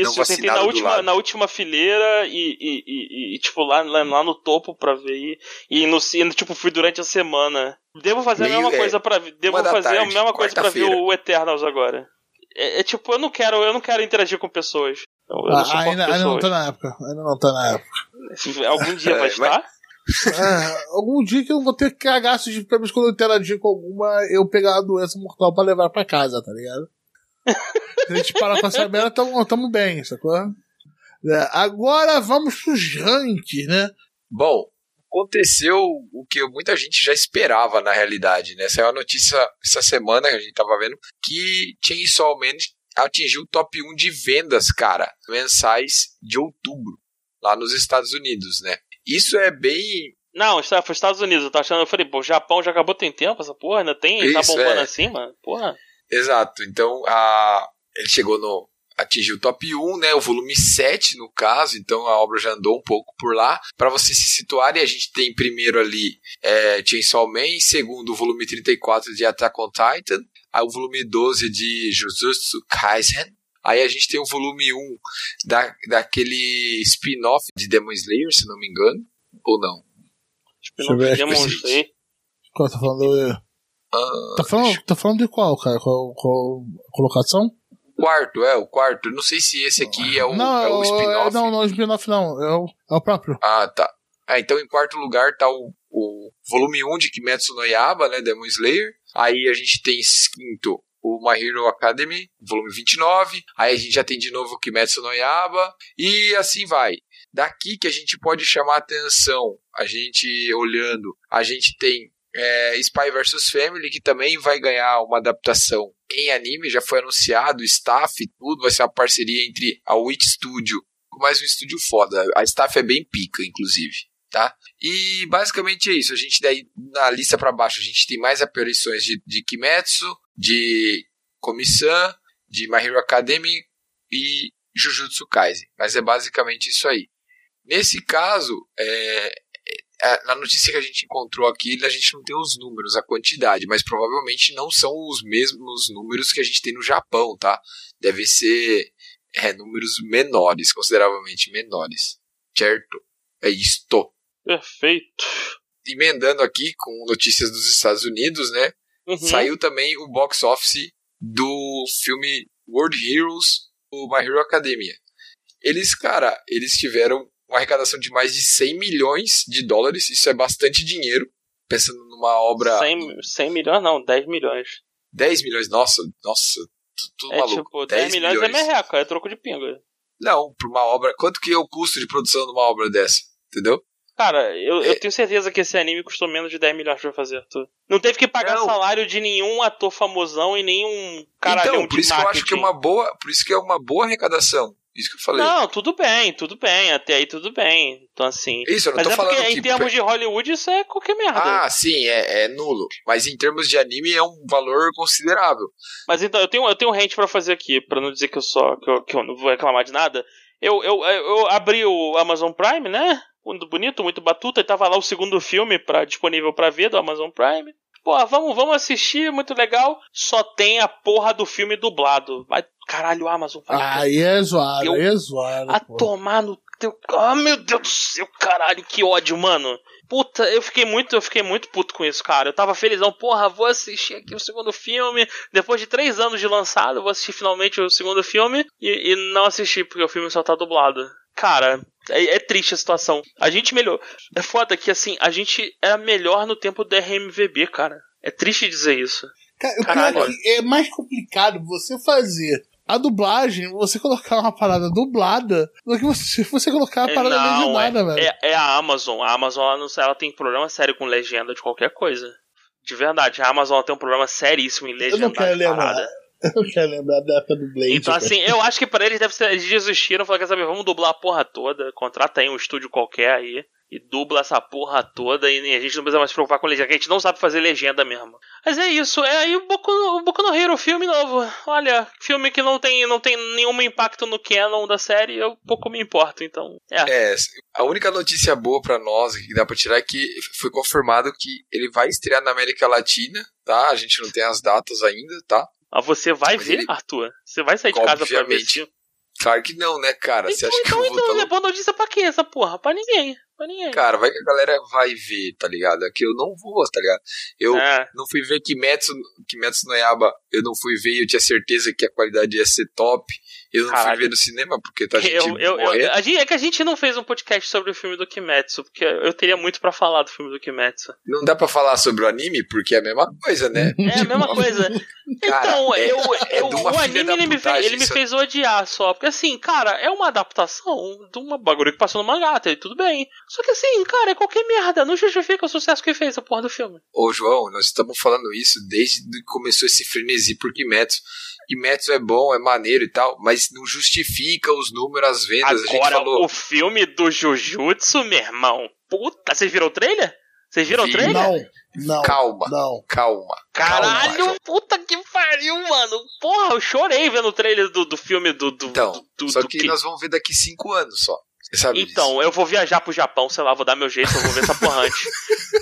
Isso, não eu tentei na última, na última fileira e, e, e- e, tipo, lá, lá, lá no topo pra ver. E, e no, e, tipo, fui durante a semana. Devo fazer Meio- a mesma é, coisa para Devo fazer a tarde, mesma coisa pra ver o Eternals agora. É, é tipo, eu não quero, eu não quero interagir com pessoas. Eu, eu não Ah, suporto ainda, ainda não pessoas. tá na época. Ainda não tá na época. Algum dia [LAUGHS] vai É, estar? É, algum dia que eu vou ter cagaço de pelo menos quando eu interagir com alguma, eu pegar a doença mortal pra levar pra casa, tá ligado? [LAUGHS] Se a gente parar com essa merda, tamo, tamo bem, sacou? É, agora vamos pros rankings, né? Bom, aconteceu o que muita gente já esperava na realidade, né? Saiu a notícia essa semana que a gente tava vendo que Chainsaw Man atingiu o top 1 de vendas, cara, mensais de outubro, lá nos Estados Unidos, né? Isso é bem. Não, está- foi Estados Unidos. Eu tava achando, eu falei, pô, o Japão já acabou tem tempo, essa porra ainda tem, tá Isso, bombando é. assim, mano. Porra. Exato. Então, a... ele chegou no. Atingiu o top 1, né? O volume 7, no caso, então a obra já andou um pouco por lá. Para vocês se situarem, a gente tem primeiro ali é, Chainsaw Man, em segundo o volume 34 de Attack on Titan, aí o volume 12 de Jujutsu Kaisen, aí a gente tem o volume 1 da, daquele spin-off de Demon Slayer, se não me engano, ou não? Deixa eu ver aqui. Demonstrei. Qual tá falando? Ah, Tá falando, tá falando de qual, cara? Qual, qual colocação? quarto, é, o quarto. Não sei se esse aqui é o, não, é o é- spin-off. não, não, o spin-off não. É o, é o próprio. Ah, tá. Ah, então em quarto lugar tá o, o volume 1 de Kimetsu no Yaba, né, Demon Slayer. Aí a gente tem quinto o My Hero Academy, volume 29. Aí a gente já tem de novo o Kimetsu no Yaba. E assim vai. Daqui que a gente pode chamar atenção, a gente olhando, a gente tem é, Spy vs Family, que também vai ganhar uma adaptação em anime, já foi anunciado, staff e tudo, vai ser uma parceria entre a Witch Studio mais um estúdio foda. A staff é bem pica, inclusive. Tá? E basicamente é isso. A gente daí na lista para baixo a gente tem mais aparições de, de Kimetsu, de Komi-san, de My Hero Academy e Jujutsu Kaisen. Mas é basicamente isso aí. Nesse caso, é, na notícia que a gente encontrou aqui, a gente não tem os números, a quantidade, mas provavelmente não são os mesmos números que a gente tem no Japão, tá? Deve ser é, números menores, consideravelmente menores. Certo? É isto. Perfeito. Emendando aqui com notícias dos Estados Unidos, né? Uhum. Saiu também o box office do filme World Heroes, o My Hero Academia. Eles, cara, eles tiveram uma arrecadação de mais de 100 milhões de dólares, isso é bastante dinheiro, pensando numa obra 100, 100 milhões não, 10 milhões. 10 milhões, nossa, nossa, tu- tudo É maluco. tipo, 10, milhões, é merreca, é troco de pinga. Não, pra uma obra, quanto que é o custo de produção de uma obra dessa, entendeu? Cara, eu, eu É. tenho certeza que esse anime custou menos de 10 milhões pra fazer. Tu. Não teve que pagar Não. salário de nenhum ator famosão e nenhum caralhão então, por de isso que eu acho que é uma boa, por isso que é uma boa arrecadação. Isso que eu falei. Não, tudo bem, tudo bem, até aí tudo bem. Então assim. Isso, eu não Mas tô é porque falando em que termos de Hollywood isso é qualquer merda. Ah, sim, é, é nulo. Mas em termos de anime é um valor considerável. Mas então, eu tenho, eu tenho um rant pra fazer aqui, pra não dizer que eu só que eu, que eu não vou reclamar de nada. Eu, eu, eu abri o Amazon Prime, né? Muito bonito, muito batuta, e tava lá o segundo filme pra, disponível pra ver do Amazon Prime. Pô, vamos, vamos assistir, muito legal. Só tem a porra do filme dublado. Vai, caralho, Amazon, vai Aí é zoado, Eu- aí é zoado. a tomar no teu. Ah, meu Deus do céu, caralho, que ódio, mano. Puta, eu fiquei muito, eu fiquei muito puto com isso, cara. Eu tava felizão, porra, vou assistir aqui o segundo filme. Depois de três anos de lançado, vou assistir finalmente o segundo filme. E, e não assisti, porque o filme só tá dublado. Cara, é, é triste a situação. A gente melhor. É foda que assim, a gente era melhor no tempo do RMVB, cara. É triste dizer isso. Cara, Caralho. é é mais complicado você fazer a dublagem, você colocar uma parada dublada do que você, você colocar uma parada não, legendada, velho. é, é a Amazon. A Amazon ela, não- ela tem problema sério com legenda de qualquer coisa. De verdade, a Amazon tem um problema seríssimo em Eu legendar não quero lembrar. [LAUGHS] Eu quero lembrar da época do Blade. Então, cara. assim, eu acho que pra eles deve ser. Eles desistiram, falaram: quer saber, vamos dublar a porra toda. Contrata aí um estúdio qualquer aí. E dubla essa porra toda. E a gente não precisa mais se preocupar com legenda, que a gente não sabe fazer legenda mesmo. Mas é isso, é aí o Boku, o Boku no Hero, filme novo. Olha, filme que não tem, não tem nenhum impacto no canon da série, eu pouco me importo, então. É. É, a única notícia boa pra nós que dá pra tirar é que foi confirmado que ele vai estrear na América Latina, tá? A gente não tem as datas ainda, tá? Mas você vai Mas ver, ele- Arthur? Você vai sair de casa pra ver? Claro que não, né, cara? Você Então, acha que então, eu vou então, tá é boa notícia pra quê essa porra? Pra ninguém. Pra ninguém. Cara, vai que a galera vai ver, tá ligado? É que eu não vou, tá ligado? Eu É. não fui ver Kimetsu, Kimetsu no Yaba, eu não fui ver e eu tinha certeza que a qualidade ia ser top. Eu não Caralho. fui ver no cinema porque tá gente Eu, eu, eu, a gente, é que a gente não fez um podcast sobre o filme do Kimetsu, porque eu teria muito pra falar do filme do Kimetsu. Não dá pra falar sobre o anime porque é a mesma coisa, né? É a mesma [LAUGHS] coisa. Cara, então, é- eu, é o anime ele me, fez, ele me fez odiar só. Porque assim, cara, é uma adaptação de uma bagulho que passou no mangá, tá, e tudo bem. Só que assim, cara, é qualquer merda. Não justifica o sucesso que fez a porra do filme. Ô, João, nós estamos falando isso desde que começou esse frenesi por Kimetsu. Kimetsu é bom, é maneiro e tal, mas não justifica os números, as vendas. a gente Agora, falou. o filme do Jujutsu, meu irmão. Puta, vocês viram o trailer? Vocês viram Vi. o trailer? Não, não. Calma. Não. Calma. Caralho, calma, puta que pariu, mano. Porra, eu chorei vendo o trailer do, do filme do. do Então, do, do, só do que Ki- nós vamos ver daqui cinco anos só. Sabe Então, disso? eu vou viajar pro Japão, sei lá, vou dar meu jeito, eu vou ver essa porra antes.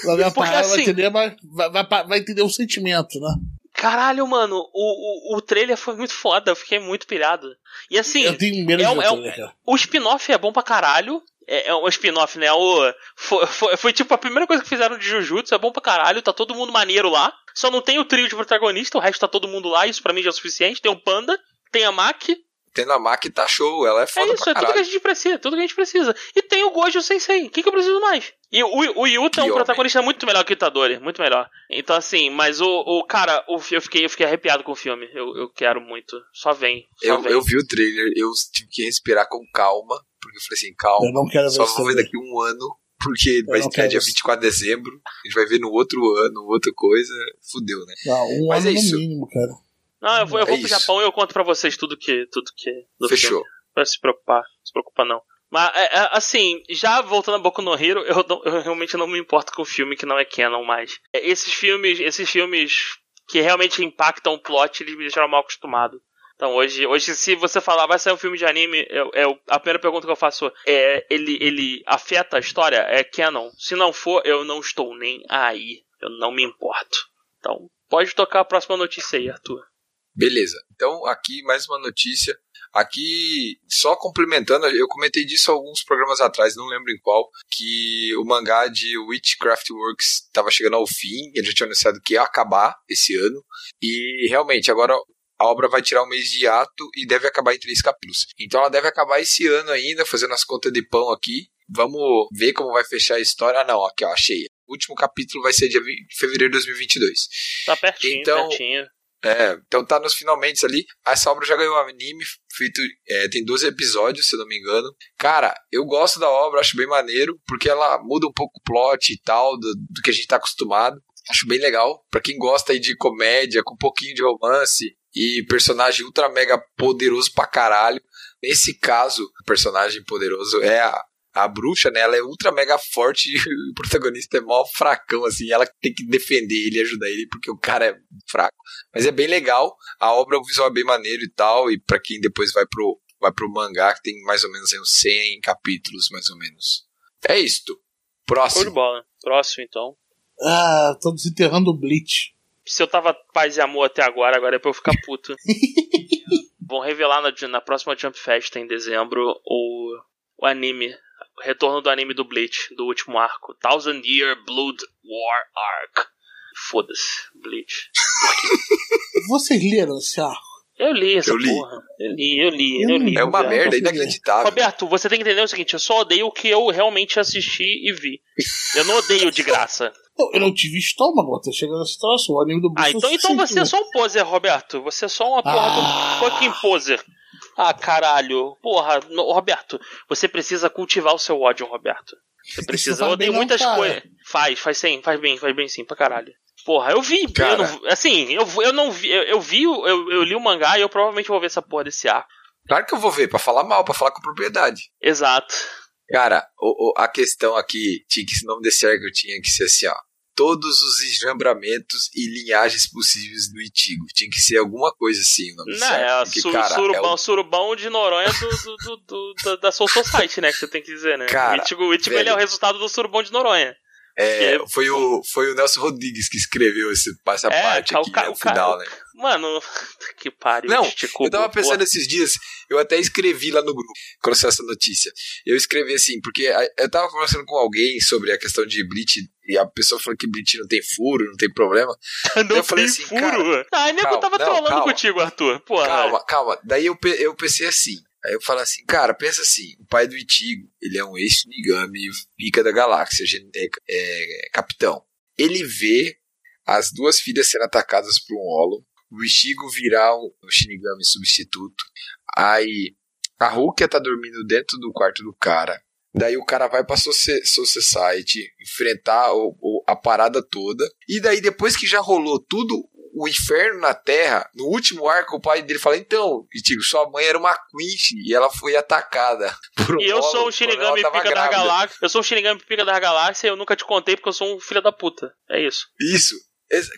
Vai ver a Porque parada, vai assim- entender, mas vai, vai, vai entender o sentimento, né? Caralho, mano, o, o, o trailer foi muito foda, eu fiquei muito pilhado. E assim, eu tenho medo é de um- é um- trailer, cara. o spin-off é bom pra caralho. É, é um spin-off, né? O, foi, foi, foi tipo a primeira coisa que fizeram de Jujutsu, é bom pra caralho, tá todo mundo maneiro lá. Só não tem o trio de protagonista, o resto tá todo mundo lá, isso pra mim já é o suficiente. Tem o Panda, tem a Maki, Tendo a Maki tá show, ela é É foda isso, pra é tudo que a caralho. gente precisa, tudo que a gente precisa. E tem o Gojo Sensei, o que, que eu preciso mais? E o, o Yuta é um Que protagonista muito melhor que o Itadori, muito melhor. Então assim, mas o, o cara, o, eu, fiquei, eu fiquei arrepiado com o filme, eu, eu quero muito. Só vem, só Eu, vem. eu vi o trailer, eu tive que respirar com calma, porque eu falei assim, calma, Eu não quero ver só isso. vou ver daqui um ano, porque vai estrear dia isso. 24 de dezembro, a gente vai ver no outro ano, outra coisa, fudeu, né? Não, um Mas ano é isso. no mínimo, cara. Não, eu vou, eu É vou pro isso. Japão e eu conto pra vocês tudo que. Tudo que. Fechou. Pra se preocupar. Não se preocupa não. Mas, é, é, assim, já voltando a Boku no Hero, eu, não- eu realmente não me importo com o filme que não é canon mais. É, Esses filmes, esses filmes que realmente impactam o plot, eles me deixaram mal acostumado. Então hoje, hoje se você falar vai sair um filme de anime, eu, eu- a primeira pergunta que eu faço é ele, ele afeta a história? É canon? Se não for, eu não estou nem aí. Eu não me importo. Então, pode tocar a próxima notícia aí, Arthur. Beleza. Então, aqui mais uma notícia. Aqui, só complementando, eu comentei disso alguns programas atrás, não lembro em qual, que o mangá de Witchcraft Works estava chegando ao fim, ele já tinha anunciado que ia acabar esse ano, e realmente, agora a obra vai tirar um mês de ato e deve acabar em três capítulos. Então ela deve acabar esse ano ainda, fazendo as contas de pão aqui. Vamos ver como vai fechar a história. Ah, não, aqui ó, achei. O último capítulo vai ser dia 20 de fevereiro de 2022. Tá pertinho, Então, pertinho. É, então tá nos finalmente ali. Essa obra já ganhou um anime, feito. é, tem 12 episódios, se eu não me engano. Cara, eu gosto da obra, acho bem maneiro, porque ela muda um pouco o plot e tal, do, do que a gente tá acostumado. Acho bem legal. Pra quem gosta aí de comédia, com um pouquinho de romance e personagem ultra mega poderoso pra caralho. Nesse caso, o personagem poderoso é a, a bruxa, né? Ela é ultra mega forte [LAUGHS] e o protagonista é mó fracão, assim. Ela tem que defender ele e ajudar ele, porque o cara é fraco. Mas é bem legal. A obra, o visual é bem maneiro e tal. E pra quem depois vai pro, vai pro mangá, que tem mais ou menos aí uns 100 capítulos, mais ou menos. É isto. Próximo. bola. Próximo, então. Ah, tô desenterrando o Bleach. Se eu tava paz e amor até agora, agora é pra eu ficar puto. [LAUGHS] Vão revelar na, na próxima Jump Fest em dezembro o, o anime. Retorno do anime do Bleach, do último arco. Thousand Year Blood War Arc. Foda-se, Bleach. [LAUGHS] Vocês leram esse arco? Eu li essa Eu li. porra. Eu li, eu li, Eu eu não li. É uma Roberto, merda inacreditável. Roberto, você tem que entender o seguinte, eu só odeio o que eu realmente assisti e vi. Eu não odeio de graça. Eu, não tive estômago até chegar nesse troço. O anime do Ah, Bruce então, então você é só um poser, Roberto. Você é só uma porra Ah. um fucking poser. Ah, caralho. Porra, no- Roberto, você precisa cultivar o seu ódio, Roberto. Você precisa. Eu odeio muitas coisas. Faz, faz sim, faz bem, faz bem sim, pra caralho. Porra, eu vi. Cara. Eu não, assim, eu, eu não vi. Eu, eu vi, o- eu, eu li o mangá e eu provavelmente vou ver essa porra desse ar. Claro que eu vou ver, pra falar mal, pra falar com propriedade. Exato. Cara, o- o- a questão aqui tinha que esse nome desse arco tinha que ser assim, ó. Todos os enjambramentos e linhagens possíveis do Itigo. Tinha que ser alguma coisa assim o nome desse Não, é porque, cara, surubão, é o- surubão de Noronha do, do, do, do- da, da Soul Society, né? Que você tem que dizer, né? Cara, o Ichigo, o Ichigo, velho. ele é o resultado do surubão de Noronha. É, foi, o, foi o Nelson Rodrigues que escreveu esse, essa É, parte o aqui, né, o final, né? Mano, [LAUGHS] que pariu. Não, Eu tava porra. pensando esses dias, eu até escrevi lá no grupo, quando saiu essa notícia. Eu escrevi assim, porque eu tava conversando com alguém sobre a questão de Bleach, e a pessoa falou que Bleach não tem furo, não tem problema. [LAUGHS] Não eu falei assim, furo. cara, ah, nego calma, tava não, trolando calma. contigo, Arthur. Porra. Calma, calma. Daí eu, eu pensei assim. Aí eu falo assim, cara, pensa assim, o pai do Itigo, ele é um ex-Shinigami pica da galáxia, é, é, capitão. Ele vê as duas filhas sendo atacadas por um Olo, o Ichigo virar um, Shinigami substituto, aí a Rukia tá dormindo dentro do quarto do cara, daí o cara vai pra Soul Society enfrentar o- o- a parada toda, e daí depois que já rolou tudo o inferno na Terra, no último arco, o pai dele fala: Então, Ichigo, sua mãe era uma Quinch e ela foi atacada [LAUGHS] por um E eu sou quando Shinigami pica da grávida." galáxia. Eu sou um Shinigami pica da galáxia e eu nunca te contei porque eu sou um filho da puta. É isso. Isso.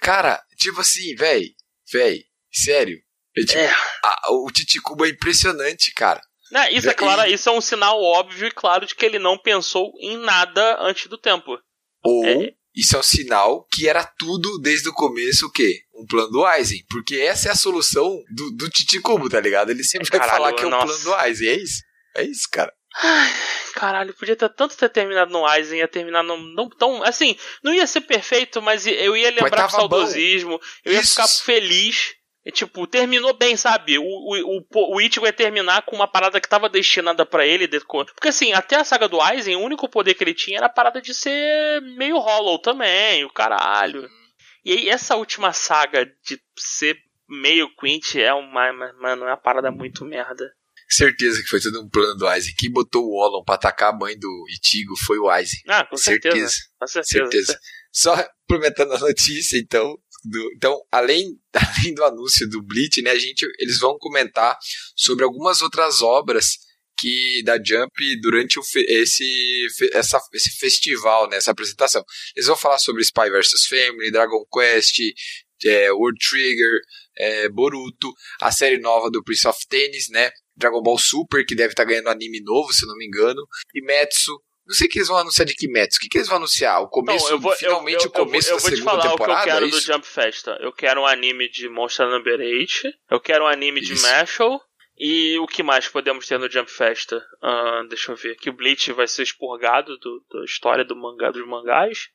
Cara, tipo assim, véi, véi, sério. É, tipo, É. a- o Titicuba é impressionante, cara. Né, isso é claro, isso é um sinal óbvio e claro de que ele não pensou em nada antes do tempo. Ou É. isso é um sinal que era tudo desde o começo o quê? Um plano do Aizen. Porque essa é a solução do, do Titicubo, tá ligado? Ele sempre vai Caralho, falar que é o nossa. plano do Aizen. É isso. É isso, cara. Caralho, podia ter tanto ter terminado no Aizen, ia terminar não, não tão. Assim, não ia ser perfeito, mas eu ia lembrar com tava bom. saudosismo, eu ia Isso. ficar feliz. E, tipo, terminou bem, sabe? O, o, o, o Ichigo ia terminar com uma parada que tava destinada pra ele. Porque assim, até a saga do Aizen, o único poder que ele tinha era a parada de ser meio hollow também, o caralho. E aí, essa última saga de ser meio Quint é uma. Mano, é uma parada muito merda. Certeza que foi tudo um plano do Aizen. Quem botou o Olon pra atacar a mãe do Itigo foi o Aizen. Ah, com certeza. Certeza. Com certeza. Certeza. Só complementando a notícia, então. Do- então, além, [LAUGHS] além do anúncio do Bleach, né, a gente, eles vão comentar sobre algumas outras obras que da Jump durante o esse, essa, esse festival, né, essa apresentação. Eles vão falar sobre Spy vs Family, Dragon Quest, é, World Trigger, é, Boruto, a série nova do Prince of Tennis, né, Dragon Ball Super, que deve estar ganhando anime novo, se não me engano, Kimetsu. Não sei o que eles vão anunciar de Kimetsu. O que, que eles vão anunciar? O começo, Não, eu vou, finalmente eu, o começo eu, eu da vou te segunda falar temporada? o que eu quero é do? Jump Festa. Eu quero um anime de Monster Number 8. Eu quero um anime de Isso. Mashal. E o que mais podemos ter no Jump Festa? Ah, deixa eu ver. Que o Bleach vai ser expurgado do, da história do mangá dos mangás.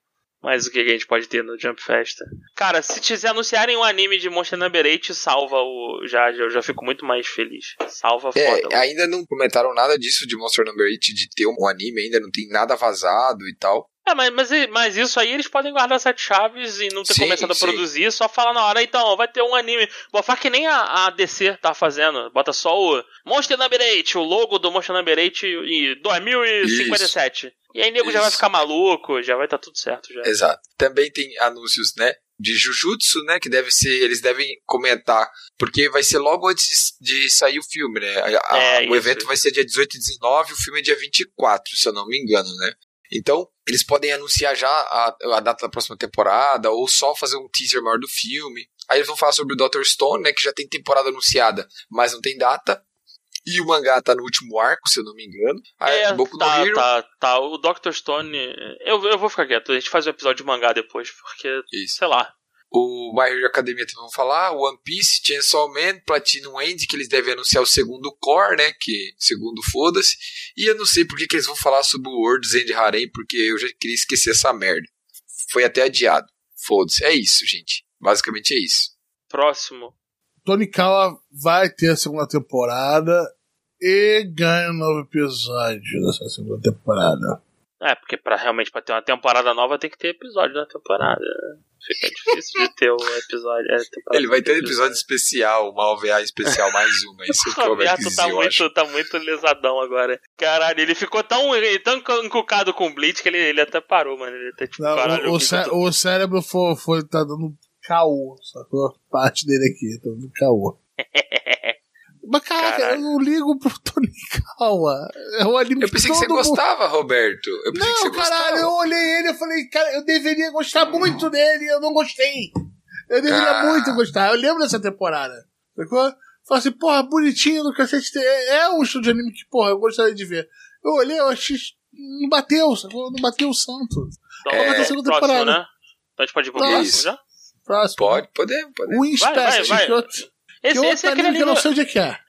Mas o que a gente pode ter no Jump Festa? Cara, se quiser anunciarem um anime de Monster Number 8, salva o. Já, já, eu já fico muito mais feliz. Salva foda. É, ainda não comentaram nada disso de Monster Number 8, de ter um anime, ainda não tem nada vazado e tal. É, mas, mas, mas isso aí eles podem guardar sete chaves e não ter Sim, começado a sim. produzir, só falar na hora, então, vai ter um anime. Bota que nem a, a DC tá fazendo. Bota só o Monster Number 8, o logo do Monster Number 8 e 2057. E aí nego já vai Isso. ficar maluco, já vai estar tudo certo já. Exato. Também tem anúncios, né? De Jujutsu, né? Que deve ser. Eles devem comentar. Porque vai ser logo antes de, de sair o filme, né? A- a- É, o isso. evento vai ser dia 18 e 19, o filme é dia 24, se eu não me engano, né? Então, eles podem anunciar já a, a data da próxima temporada, ou só fazer um teaser maior do filme. Aí eles vão falar sobre o Dr. Stone, né? Que já tem temporada anunciada, mas não tem data. E o mangá tá no último arco, se eu não me engano. Aí, É, Boku tá, Hero. tá, tá. O Dr. Stone. Eu, eu vou ficar quieto, a gente faz um episódio de mangá depois, porque, Isso. sei lá. O My Hero Academia também vão falar, One Piece, Chainsaw Man, Platinum End, que eles devem anunciar o segundo core, né, que segundo foda-se, e eu não sei por que, que eles vão falar sobre o World's End Harem, porque eu já queria esquecer essa merda. Foi até adiado. Foda-se, é isso, gente. Basicamente é isso. Próximo. Tony Kawa vai ter a segunda temporada e ganha um novo episódio dessa segunda temporada. É, porque pra, realmente pra ter uma temporada nova tem que ter episódio na temporada. Fica difícil de ter um episódio. é, Ele vai ter um episódio especial, uma OVA especial, mais uma. Isso que [LAUGHS] O o Roberto tá muito, tá muito lesadão agora. Caralho, ele ficou tão, ele- tão encucado com o Bleach que ele, ele até parou, mano. Ele até tipo, Não, caralho. o, o cé- o cérebro foi, foi, tá dando caô, sacou? Parte dele aqui, tá dando caô. [LAUGHS] Mas caraca, Caralho. eu não ligo pro [LAUGHS] Tony Kawa. É um anime Eu pensei que você mundo- gostava, Roberto. Eu pensei que você Não, caralho, gostava. eu olhei ele e falei, cara, eu deveria gostar muito dele e eu não gostei. Eu deveria Ah. muito gostar. Eu lembro dessa temporada. Sacou? Falei assim, porra, bonitinho do cacete. É, é um estúdio de anime que, porra, eu gostaria de ver. Eu olhei, eu achei. Não bateu, sacou? Não bateu o santo. Então, É, pra segunda próximo, temporada. né? Então a gente pode ir pro Próximo. próximo já? Próximo. Pode, podemos, podemos. O Inspect, vai, vai. eu, Esse, que outro esse é aquele anime que eu não sei onde é que é.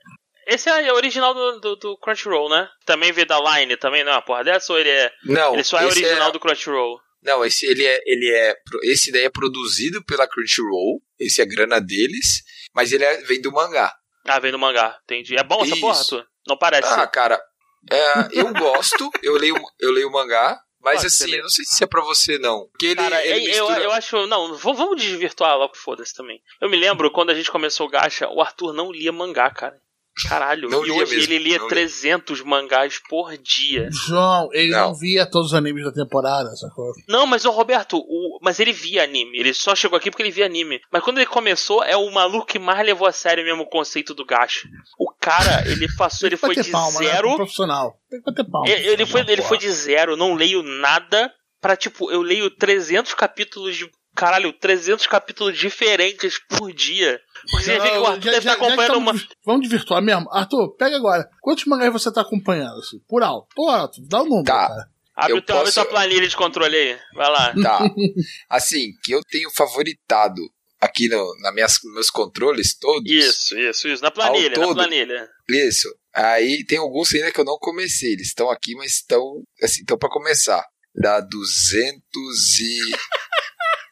Esse é original do, do, do Crunchyroll, né? Também veio da Line, também não é uma porra dessa? Ou ele é. Não, ele só é esse original do Crunchyroll? Não, esse ele é, ele é, esse daí é produzido pela Crunchyroll, esse é grana deles, mas ele é- vem do mangá. Ah, vem do mangá, entendi. É bom essa Isso. porra, tu? Não parece. Ah, cara, é, eu gosto, eu leio, eu leio o mangá, mas Pode assim, eu não sei se é pra você não, porque ele, Cara, ele eu, mistura... eu acho. Não, vamos desvirtuar logo, foda-se também. Eu me lembro quando a gente começou o Gacha, o Arthur não lia mangá, cara. Caralho, Não e hoje mesmo, ele lia não lia. 300 mangás por dia. João, ele não. Não. via todos os animes da temporada, sacou? Não, mas o Roberto, o, mas ele via anime. Ele só chegou aqui porque ele via anime. Mas quando ele começou, é o maluco que mais levou a sério mesmo o conceito do gacha. O cara, ele passou, ele foi de palma, né? zero. Pro profissional. Tem que bater palma. Ele, ele foi, ele porra. foi de zero, não leio nada. Pra tipo, eu leio 300 capítulos de. Caralho, 300 capítulos diferentes por dia. Porque você vê que o Arthur Já- deve já- estar acompanhando já uma. Vamos desvirtuar mesmo. Arthur, pega agora. Quantos mangás você tá acompanhando? Assim? Por alto. Por alto. Dá o número, Tá. cara. Abre, eu o teu, abre posso- tua planilha de controle aí. Vai lá. Tá, [LAUGHS] assim, que eu tenho favoritado aqui no, na minhas, nos meus controles todos. Isso, isso, isso. Na planilha, na todo. planilha. Isso. Aí tem alguns ainda que eu não comecei. Eles estão aqui, mas estão assim, estão para começar. Dá 212.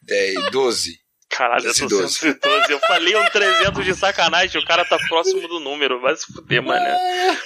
[LAUGHS] Caralho, eu tô 212. Eu falei um 300 de sacanagem, o cara tá próximo do número. Vai se fuder, mano.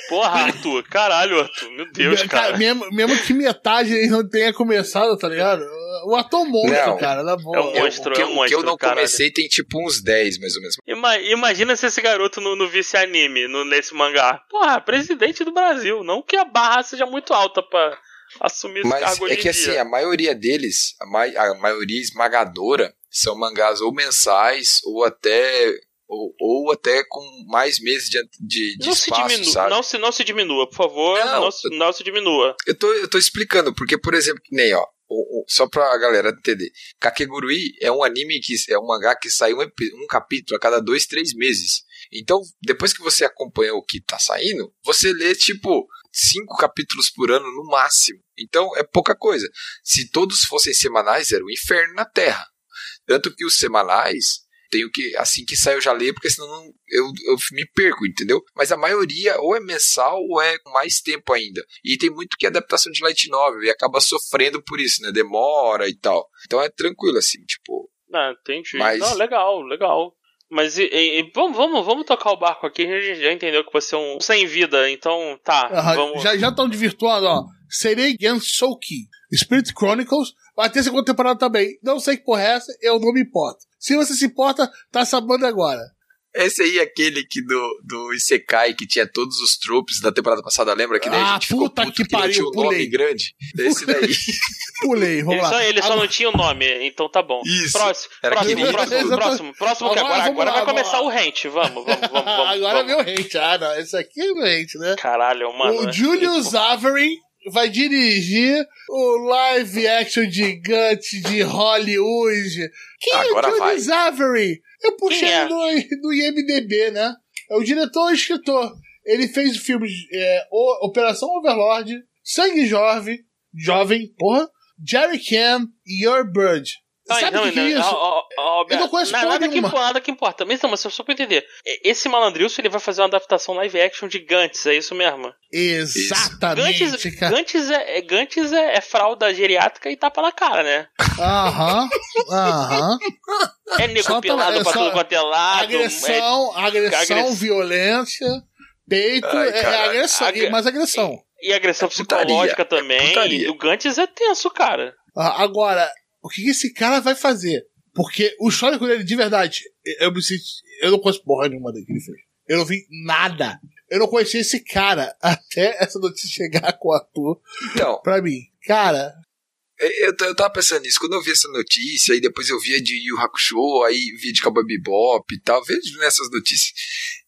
Porra, Arthur. Caralho, Arthur. Meu Deus, cara. mesmo, mesmo que metade ele não tenha começado, tá ligado? O ator monstro, Não. cara, na boa. É um monstro, que, é um eu- o que eu monstro, não caralho. comecei tem tipo uns 10, mais ou menos. Ima- imagina se esse garoto no, no vice-anime, no, nesse mangá. Porra, presidente do Brasil. Não que a barra seja muito alta pra assumir esse Mas cargo hoje é que assim, dia. a maioria deles, a, mai- a maioria esmagadora, são mangás ou mensais ou até ou, ou até com mais meses de, de, de não se espaço, diminua, sabe? não se, não se diminua, por favor. Não, Não, se, não se diminua. Eu tô, eu tô explicando, porque, por exemplo, que nem, ó, só pra galera entender. Kakegurui é um anime que é um mangá que sai um, um capítulo a cada dois, três meses. Então, depois que você acompanha o que tá saindo, você lê, tipo, cinco capítulos por ano no máximo. Então, é pouca coisa. Se todos fossem semanais, era o inferno na Terra. Tanto que os semanais, tenho que, assim que sai eu já leio, porque senão não- eu, eu me perco, entendeu? Mas a maioria ou é mensal ou é com mais tempo ainda. E tem muito que é adaptação de light novel e acaba sofrendo por isso, né? Demora e tal. Então é tranquilo, assim, tipo. Ah, entendi. Mas- Não, legal, legal. Mas e- e- vamos, vamos, vamos tocar o barco aqui. A gente já entendeu que você é um sem vida, então tá. Aham, vamos. Já estão desvirtuando, ó. Serei Gensouki. Spirit Chronicles. Vai ter segunda temporada também. Não sei que porra é essa, eu não me importo. Se você se importa, tá sabendo agora. Esse aí é aquele que do, do Isekai que tinha todos os tropes da temporada passada, lembra? Que daí Ah, a gente ficou puta puto que que, não pariu, tinha um nome pulei. grande. Esse daí. [LAUGHS] Pulei, vamos Ele, lá. só, ele só Agora- não tinha o nome, então tá bom. Isso. Próximo, Era próximo, aquele- próximo, Exatamente. próximo, próximo, que Agora agora, agora lá, vai começar lá. o rente. Vamos, vamos, vamos, vamos. [LAUGHS] Agora é vamos. meu hate. Ah, não. Esse aqui é meu hate, né? Caralho, mano. o Julius Avery vai dirigir o live action gigante de Hollywood. Quem Agora é o Julius Avery? Eu puxei é? no, no IMDB, né? É o diretor e escritor. Ele fez filmes é, O- Operação Overlord, Sangue Jovem, Jovem, porra, Jerry Can e Your Bird. Sabe o que, que é isso? Ó, ó, ó, Eu não conheço porra nada que nenhuma. nada que importa. Mas não, mas só pra entender. E- Esse malandrilson, ele vai fazer uma adaptação live action de Gantz, é isso mesmo? Exatamente, Gantz, cara. Gantz, é, é, Gantz é, é fralda geriátrica e tapa na cara, né? Aham, aham. É nego pelado pela- é pra tudo quanto é lado. Agressão, agressão, agress- violência, peito, Ai, é, é agressão, ag- mais agressão. é- e agressão É putaria, psicológica é também. putaria. e o Gantz é tenso, cara. Ah, Agora, o que esse cara vai fazer? Porque o histórico dele, de verdade, eu me sinto. Eu não conheço porra nenhuma dele que ele fez. Eu não vi nada. Eu não conhecia esse cara [LAUGHS] até essa notícia chegar com o ator Então, pra mim. Cara, eu, eu tava pensando nisso, quando eu vi essa notícia, aí depois eu via de Yu Yu Hakusho, aí via de Cowboy Bebop e tal, vejo nessas notícias,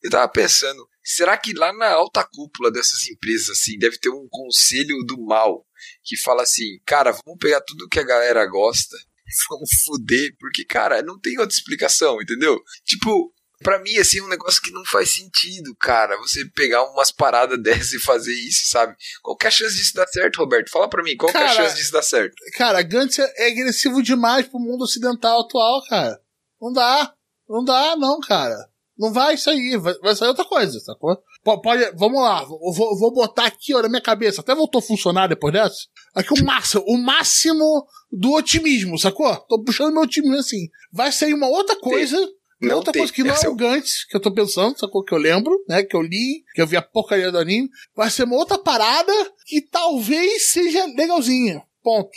eu tava pensando, será que lá na alta cúpula dessas empresas, assim, deve ter um conselho do mal, que fala assim, cara, vamos pegar tudo que a galera gosta, [LAUGHS] vamos fuder, porque, cara, não tem outra explicação, entendeu? Tipo, pra mim, assim, é um negócio que não faz sentido, cara, você pegar umas paradas [LAUGHS] dessas e fazer isso, sabe? Qual que é a chance disso dar certo, Roberto? Fala pra mim, qual que é a Cara, chance disso dar certo? cara, Gantz é agressivo demais pro mundo ocidental atual, cara. Não dá. Não dá, não, cara. Não vai sair, vai, vai sair outra coisa, sacou? Po- Pode, vamos lá, eu vou, vou botar aqui, ó, na minha cabeça, até voltou a funcionar depois dessa. Aqui o máximo, o máximo do otimismo, sacou? Tô puxando meu otimismo assim. Vai sair uma outra coisa, Não outra tem, coisa que não é é o- Gantz, que eu tô pensando, sacou? Que eu lembro, né? Que eu li, que eu vi a porcaria do anime. Vai ser uma outra parada que talvez seja legalzinha. Ponto.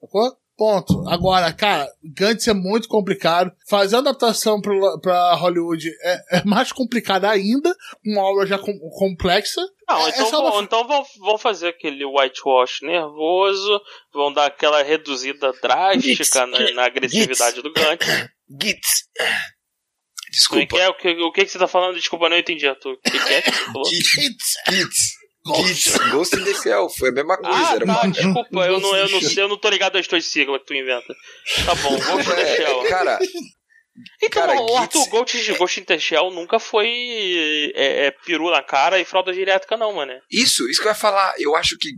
Sacou? Ponto. Agora, cara, Gantz é muito complicado. Fazer a adaptação pro- pra Hollywood é, é mais complicado ainda, uma obra já com- complexa. Não, É- então, é vão, então vão, vão fazer aquele whitewash nervoso, vão dar aquela reduzida drástica na, na agressividade do Gantz. Como é Desculpa. que é? O que, o que você tá falando? Desculpa, eu não entendi, Arthur. O que, que é que você [LAUGHS] Gits. Ghost in the Shell. Foi a mesma coisa. Ah, era tá, uma... desculpa, eu não, eu, não, Ghost eu não tô ligado às tuas siglas que tu inventa. Tá bom, Ghost in the Shell. É, cara, Então, cara, o Arthur Ghost, Ghost in the Shell nunca foi é, é, peru na cara e fralda geriátrica, não, mano. isso, isso que eu ia falar. Eu acho que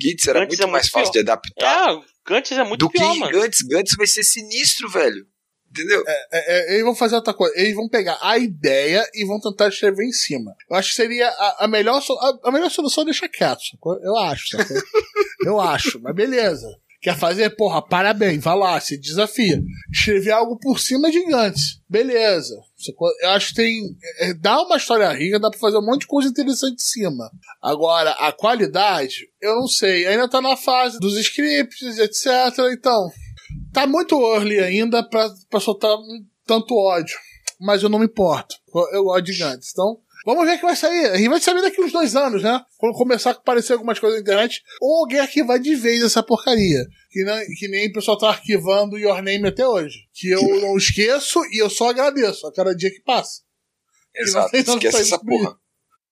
Gits era Gantz muito é mais muito fácil pior. de adaptar É, Gantz é muito do pior, que mano. Gantz. Gantz vai ser sinistro, velho. Entendeu? É, é, eles vão fazer outra coisa. Eles vão pegar a ideia e vão tentar escrever em cima. Eu acho que seria a, a melhor, so- a, a melhor solução é deixar quieto. sacou? Eu acho, sacou? [LAUGHS] Eu acho, mas beleza. Quer fazer? Porra, parabéns, vai lá, se desafia. Escrever algo por cima de gigantes. Beleza. Eu acho que tem. é, dá uma história rica, dá pra fazer um monte de coisa interessante em cima. Agora, a qualidade, eu não sei. Ainda tá na fase dos scripts, etc. Então, tá muito early ainda pra, pra soltar um tanto ódio. Mas eu não me importo. Eu, gosto de gigantes. Então, vamos ver o que vai sair. A gente vai saber daqui uns dois anos, né? Quando começar a aparecer algumas coisas na internet. Ou alguém arquivar de vez essa porcaria. Que, nem que nem o pessoal tá arquivando Your Name até hoje. Que eu não esqueço e eu só agradeço a cada dia que passa. Exato. não Esquece essa pra porra.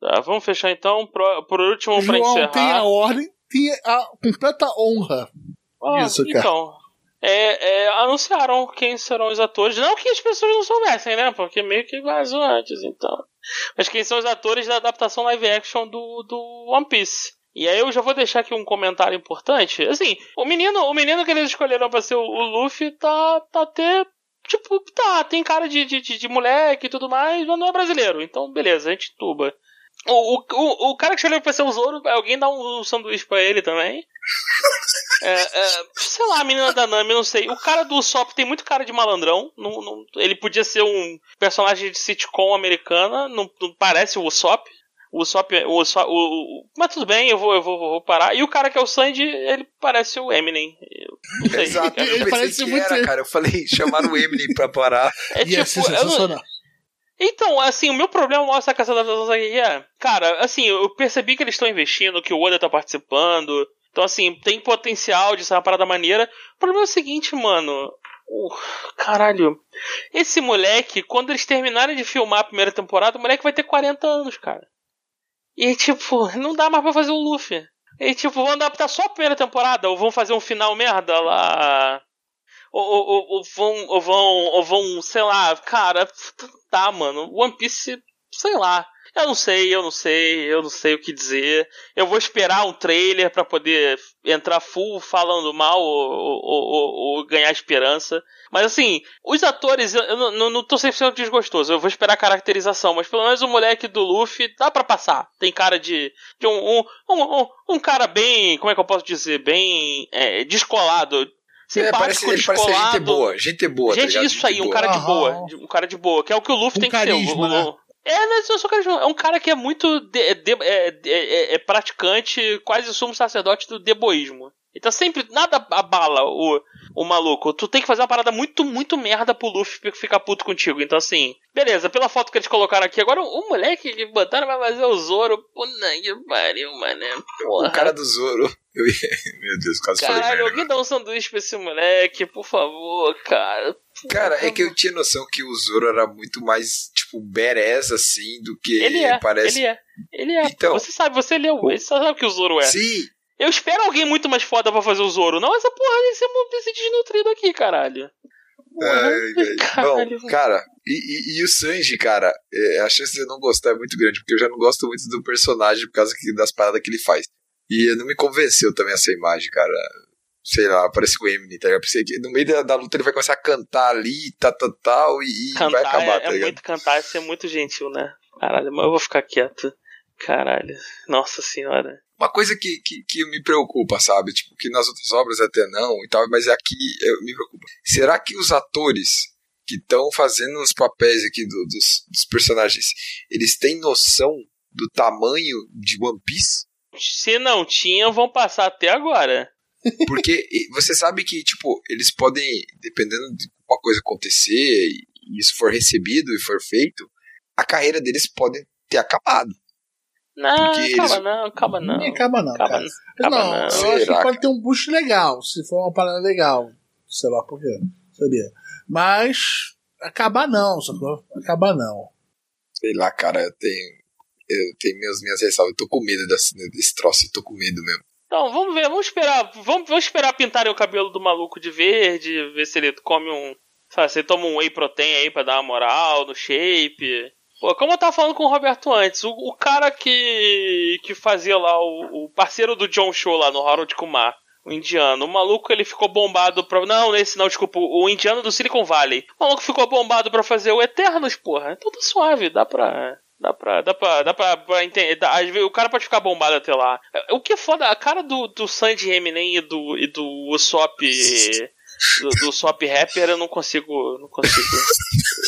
Tá, vamos fechar então. Pro- por último, pra João encerrar. tem a ordem, tem a completa honra. Ah, Isso, cara. Então, é, é, anunciaram quem serão os atores. Não que as pessoas não soubessem, né? Porque meio que vazou antes, então. Mas quem são os atores da adaptação live action do, do One Piece. E aí eu já vou deixar aqui um comentário importante. Assim, o menino, o menino que eles escolheram pra ser o, o Luffy tá, tá até. Tipo, tá, tem cara de, de, de, de moleque e tudo mais, mas não é brasileiro. Então, beleza, a gente tuba. O, o, o, cara que escolheu pra ser o Zoro, alguém dá um, um sanduíche pra ele também. [LAUGHS] É, é, sei lá, a menina da Nami, não sei. O cara do Usopp tem muito cara de malandrão. Não, não- ele podia ser um personagem de sitcom americana. Não, não parece o Usopp. O Usopp, o Usopp o, o- mas tudo bem, eu vou, eu vou, vou parar. E o cara que é o Sandy, ele parece o Eminem. Eu não sei. Exato. Ele Eu pensei parece que muito era, cara. Eu falei, chamaram o Eminem pra parar. É Ia tipo, eu. Então, assim, o meu problema com essa adaptação aqui é, cara, assim, eu percebi que eles estão investindo, que o Oda tá participando. Então, assim, tem potencial de ser uma parada maneira. O problema é o seguinte, mano. Uh, caralho. Esse moleque, quando eles terminarem de filmar a primeira temporada, o moleque vai ter 40 anos, cara. E, tipo, não dá mais pra fazer o Luffy. E, tipo, vão adaptar só a primeira temporada? Ou vão fazer um final merda lá? Ou, ou, ou- vão, ou vão, ou vão, sei lá, cara, tá, mano, One Piece, sei lá. Eu não sei, eu não sei, eu não sei o que dizer. Eu vou esperar um trailer pra poder entrar full falando mal ou, ou, ou- ganhar esperança. Mas assim, os atores, eu não, não, tô 100% desgostoso. Eu vou esperar a caracterização, mas pelo menos o moleque do Luffy dá pra passar. Tem cara de, de um, um, um, um- um cara bem, como é que eu posso dizer? Bem é, descolado. É, Simpático, parece, ele parece ser descolado. gente boa, gente boa, tá Gente, ligado? isso aí, Gente um boa. cara de boa. de- Um cara de boa, que é o que o Luffy Com tem que ser. carisma, o- o- né? É, não é só carisma, é um cara que é muito de- de- é, é- é- é praticante, quase sumo sacerdote do deboísmo. Então sempre, nada abala o, o maluco. Tu tem que fazer uma parada muito, muito merda pro Luffy ficar puto contigo. Então assim, beleza, pela foto que eles colocaram aqui, agora o, o moleque que botaram vai fazer o Zoro. Puta que pariu, mano. Porra. O cara do Zoro. [LAUGHS] Meu Deus, quase Caralho, merda. alguém dá um sanduíche pra esse moleque, por favor, cara. Cara, é que eu tinha noção que o Zoro era muito mais, tipo, badass, assim, do que Ele é, parece. ele é. Ele é. Então. você sabe, você leu, você sabe que o Zoro é. Sim, Eu espero alguém muito mais foda pra fazer o Zoro. Não essa porra desse, desse desnutrido aqui, caralho. Ai. [LAUGHS] Caralho. Bom, cara, e, e- e o Sanji, cara, é, a chance de eu não gostar é muito grande, porque eu já não gosto muito do personagem por causa que- das paradas que ele faz. E não me convenceu também essa imagem, cara. Sei lá, parece o Eminem, tá ligado? Pensei que no meio da, da luta ele vai começar a cantar ali, tal, tal, tal, e, e vai acabar, é, tá é ligado? muito cantar, isso é muito gentil, né? Caralho, mas eu vou ficar quieto. Caralho. Nossa senhora. Uma coisa que, que, que me preocupa, sabe? Tipo, que nas outras obras até não e tal, mas aqui eu, me preocupa. Será que os atores que estão fazendo os papéis aqui do- dos, dos personagens, eles têm noção do tamanho de One Piece? Se não tinha, vão passar até agora. Porque [LAUGHS] você sabe que, tipo, eles podem, dependendo de uma coisa acontecer e isso for recebido e for feito, a carreira deles pode ter acabado. Não, Porque eles- não, calma não. Nem acaba não, Calma cara. não. não, eu acho que Será, pode ter um boost legal, se for uma parada legal. Sei lá por quê. Seria. Mas acabar não, sacou? Acabar não. Sei lá, cara, eu tenho. Eu tenho minhas, minhas ressalvas. Eu tô com medo desse, desse troço, eu tô com medo mesmo. Então, vamos ver, vamos esperar. Vamos, vamos esperar pintarem o cabelo do maluco de verde, ver se ele come um. Sabe, se ele toma um whey protein aí pra dar uma moral no shape. Pô, como eu tava falando com o Roberto antes, o, o cara que. que fazia lá, o, o parceiro do John Show lá no Harold Kumar, o indiano, o maluco ele ficou bombado pra. Não, esse não, desculpa, o indiano do Silicon Valley. O maluco ficou bombado pra fazer o Eternos, porra. Então tá suave, dá pra. Dá pra, dá pra, dá pra, pra entender. dá- o cara pode ficar bombado até lá. O que é foda, a cara do, do Sandy Eminem e do, e do Usopp. [LAUGHS] Do, do Usopp Rapper eu não consigo. Não consigo.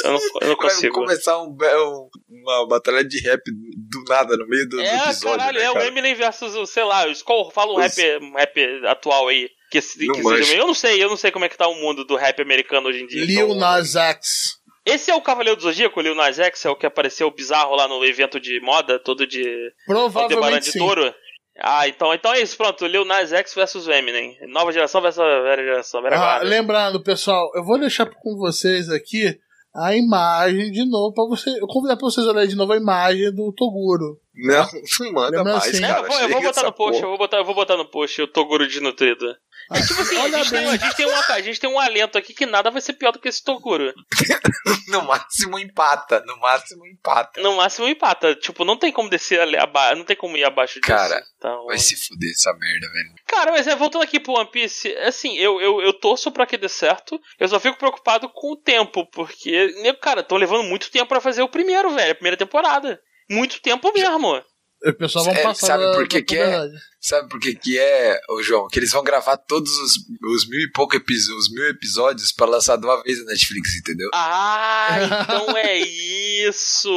Eu não, eu não Vai consigo. começar um, um- uma batalha de rap do nada no meio do, do É, episódio. caralho, né, é o cara? Eminem versus, sei lá, qual, fala um Os- rap, rap atual aí. Que, que seja, eu não sei, eu não sei como é que tá o mundo do rap americano hoje em dia. Lil então- Nas X. Esse é o Cavaleiro do Zodíaco, o Lil Nas X, é o que apareceu bizarro lá no evento de moda, todo de Aldebaran Provavelmente de sim. touro. Ah, então, então é isso, pronto. Lil Nas X versus Eminem. Nova geração versus velha geração. Velha Ah, lembrando, pessoal, eu vou deixar com vocês aqui a imagem de novo para você. Eu convidar para vocês olharem de novo a imagem do Toguro. Não, [LAUGHS] manda Lembra mais, assim? Não, cara. eu vou, eu vou botar no post, porra. eu vou botar, eu vou botar no post o Toguro desnutrido. Ah, Tipo assim, a gente, tem, a, gente tem um, a gente tem um alento aqui que nada vai ser pior do que esse Toguro. [LAUGHS] No máximo empata, no máximo empata. No máximo empata. Tipo, não tem como descer ali abaixo. Não tem como ir abaixo disso. Cara, Então, Vai se fuder essa merda, velho. Cara, mas é, voltando aqui pro One Piece, assim, eu, eu, eu torço pra que dê certo, eu só fico preocupado com o tempo, porque, né, cara, estão levando muito tempo pra fazer o primeiro, velho, a primeira temporada. Muito tempo mesmo. O pessoal vai É, passar sabe da- por que que é? Sabe por que que é, ô João? Que eles vão gravar todos os, os mil e pouco episódios, os mil episódios pra lançar de uma vez na Netflix, entendeu? Ah, então é isso.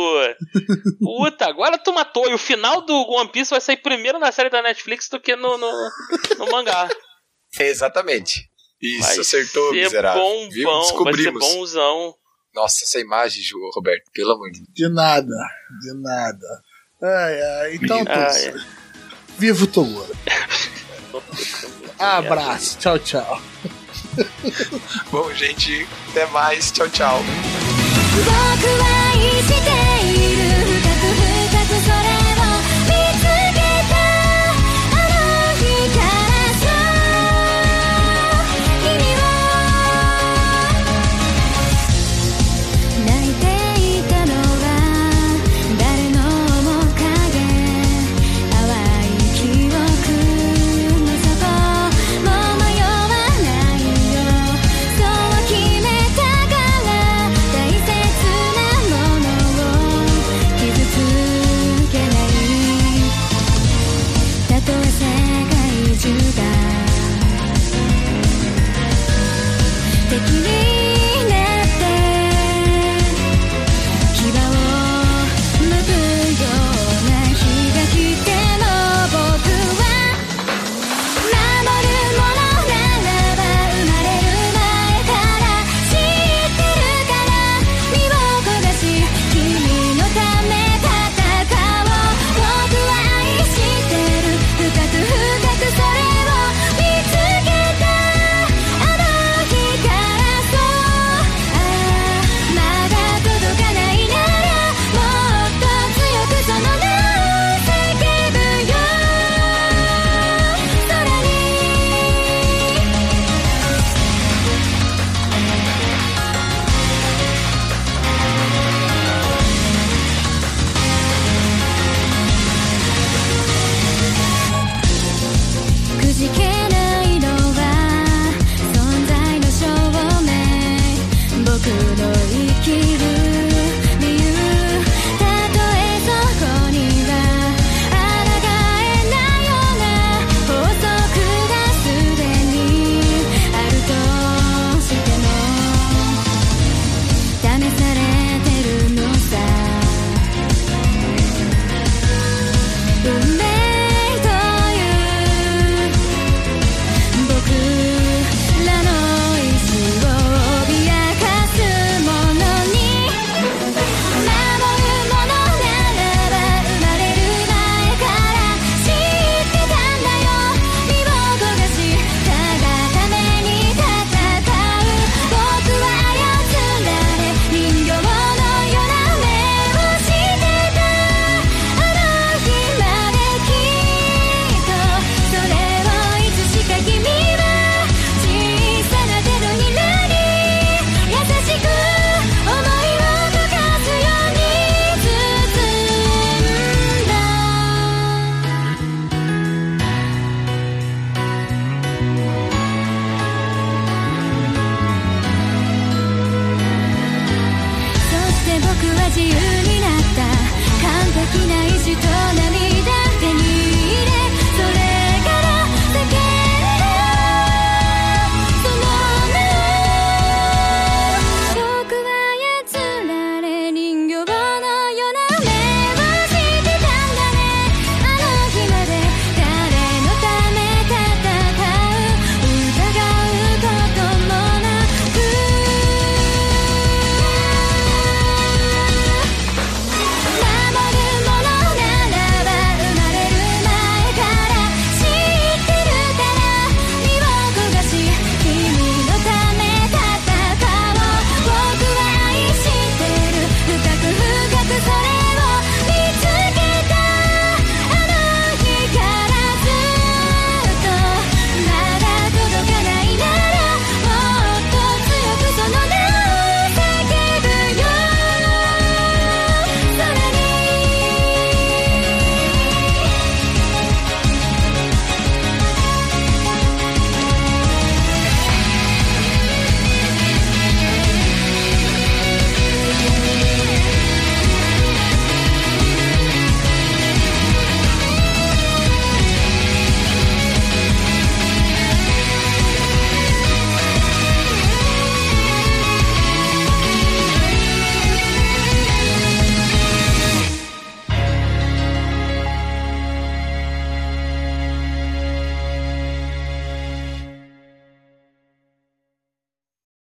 Puta, agora tu matou. E o final do One Piece vai sair primeiro na série da Netflix do que no, no, no mangá. Exatamente. Isso, Vai acertou, ser miserável. bom, Viu? bom, vai ser Descobrimos. bonzão. Nossa, essa imagem, Ju, Roberto, pelo amor de Deus. De nada, de nada. Ai, ai, então, tudo. é. Viva o Toguro. Abraço, tchau, tchau. Bom, gente, até mais. Tchau, tchau.